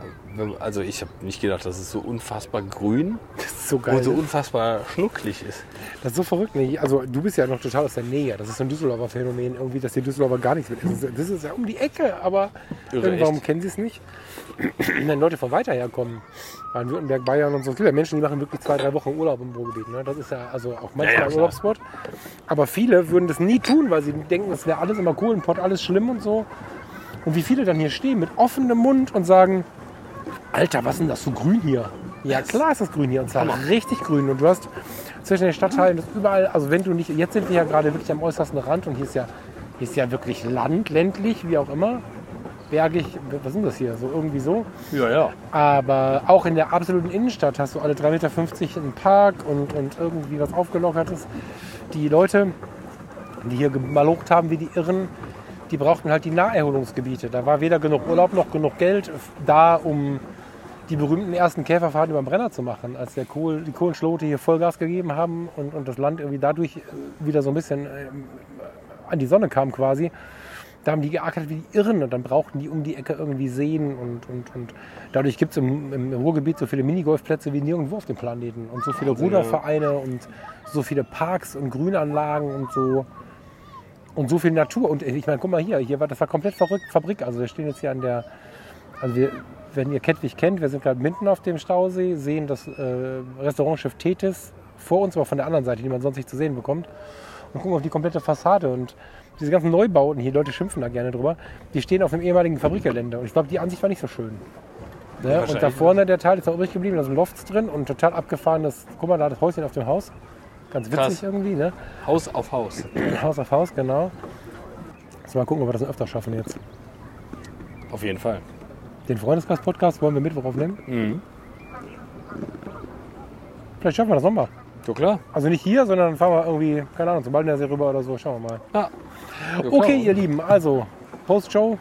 B: also ich habe nicht gedacht, dass es so unfassbar grün
A: so
B: und so
A: ne?
B: unfassbar schnucklig ist.
A: Das ist so verrückt. Ne? Also du bist ja noch total aus der Nähe. Das ist so ein Düsseldorfer Phänomen irgendwie, dass die Düsseldorfer gar nichts mit essen. Das ist ja um die Ecke, aber
B: echt.
A: kennen sie es nicht. Wenn Leute von weiter herkommen, Baden-Württemberg, Bayern und so. Es gibt ja Menschen, die machen wirklich zwei, drei Wochen Urlaub im Ruhrgebiet. Ne? Das ist ja also auch manchmal
B: Ja, ja,
A: ein. Urlaubsspot. Aber viele würden das nie tun, weil sie denken, das wäre alles immer Kohlenpott, alles schlimm und so. Und wie viele dann hier stehen mit offenem Mund und sagen, Alter, was ist denn das so grün hier? Ja, klar ist das grün hier und zwar richtig grün. Und du hast zwischen den Stadtteilen das überall, also wenn du nicht, jetzt sind wir ja gerade wirklich am äußersten Rand und hier ist ja, hier ist ja wirklich Land, ländlich, wie auch immer. Bergig, was ist denn das hier? So irgendwie so.
B: Ja, ja.
A: Aber auch in der absoluten Innenstadt hast du alle 3,50 Meter einen Park und, und irgendwie was Aufgelockertes. Die Leute, die hier gemalocht haben wie die Irren, die brauchten halt die Naherholungsgebiete. Da war weder genug Urlaub noch genug Geld da, um die berühmten ersten Käferfahrten über den Brenner zu machen, als der Kohl, die Kohlenschlote hier Vollgas gegeben haben und, und das Land irgendwie dadurch wieder so ein bisschen ähm, an die Sonne kam quasi. Da haben die geackert wie die Irren und dann brauchten die um die Ecke irgendwie Seen und, und, und dadurch gibt es im, im Ruhrgebiet so viele Minigolfplätze wie nirgendwo auf dem Planeten und so viele Rudervereine und so viele Parks und Grünanlagen und so und so viel Natur und ich meine, guck mal hier, hier war das war komplett verrückt Fabrik, also wir stehen jetzt hier an der also wir, wenn ihr Kettwig kennt, wir sind gerade mitten auf dem Stausee, sehen das äh, Restaurantschiff Tethys vor uns, aber von der anderen Seite, die man sonst nicht zu sehen bekommt und gucken auf die komplette Fassade und diese ganzen Neubauten hier, Leute schimpfen da gerne drüber, die stehen auf dem ehemaligen Fabrikgelände. Und ich glaube, die Ansicht war nicht so schön. Ne? Und da vorne der Teil ist noch übrig geblieben, da sind Lofts drin und total abgefahrenes, guck mal, da das Häuschen auf dem Haus. Ganz witzig
B: Krass.
A: irgendwie, ne?
B: Haus auf Haus.
A: Haus auf Haus, genau. Jetzt mal gucken, ob wir das öfter schaffen jetzt.
B: Auf jeden Fall.
A: Den Freundeskreis-Podcast wollen wir Mittwoch aufnehmen.
B: Mhm.
A: Vielleicht schaffen wir das nochmal.
B: So klar.
A: Also nicht hier, sondern fahren wir irgendwie, keine Ahnung, zum Baldeneysee rüber oder so. Schauen wir mal.
B: Ja. Ja,
A: Okay,
B: klar.
A: ihr Lieben, also Post-Show.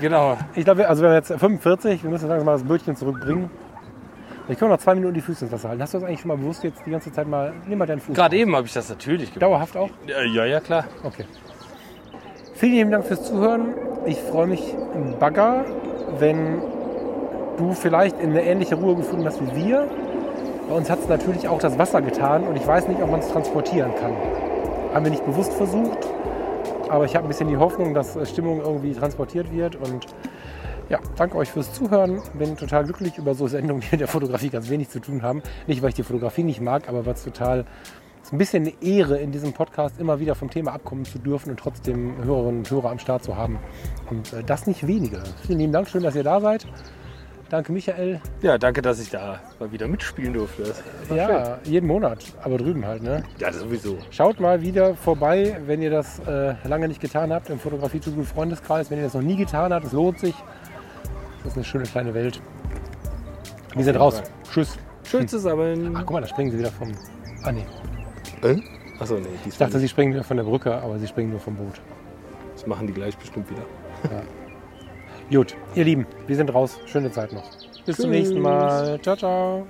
B: Genau. (laughs)
A: Ich glaube, wir- also wir haben jetzt 45, wir müssen langsam mal das Bötchen zurückbringen. Ich kann noch zwei Minuten die Füße ins Wasser halten. Hast du das eigentlich schon mal bewusst jetzt die ganze Zeit mal, nimm mal deinen Fuß.
B: Gerade eben habe ich das natürlich gemacht.
A: Dauerhaft auch?
B: Ja, ja, klar.
A: Okay. Vielen lieben Dank fürs Zuhören. Ich freue mich im Bagger, wenn du vielleicht in eine ähnliche Ruhe gefunden hast wie wir. Bei uns hat es natürlich auch das Wasser getan und ich weiß nicht, ob man es transportieren kann. Haben wir nicht bewusst versucht, aber ich habe ein bisschen die Hoffnung, dass Stimmung irgendwie transportiert wird und ja, danke euch fürs Zuhören. Bin total glücklich über so Sendungen, die mit der Fotografie ganz wenig zu tun haben. Nicht, weil ich die Fotografie nicht mag, aber weil es total es ist ein bisschen eine Ehre, in diesem Podcast immer wieder vom Thema abkommen zu dürfen und trotzdem Hörerinnen und Hörer am Start zu haben. Und äh, das nicht wenige. Vielen lieben Dank, schön, dass ihr da seid. Danke, Michael.
B: Ja, danke, dass ich da mal wieder mitspielen durfte.
A: Ja, jeden Monat, aber drüben halt. Ne?
B: schön. Ja, sowieso.
A: Schaut mal wieder vorbei, wenn ihr das äh, lange nicht getan habt, im Fotografie to Good Freundeskreis. Wenn ihr das noch nie getan habt, es lohnt sich. Das ist eine schöne kleine Welt. Wir sind raus. Tschüss.
B: Schön zusammen.
A: Ach, guck mal, da springen sie wieder vom. Ah, nee.
B: Äh? Achso, nee,
A: Ich dachte, sie springen wieder von der Brücke, aber sie springen nur vom Boot.
B: das machen die gleich bestimmt wieder.
A: Gut, ihr Lieben, wir sind raus. Schöne Zeit noch. Bis zum
B: Tschüss.
A: nächsten Mal. Ciao, ciao.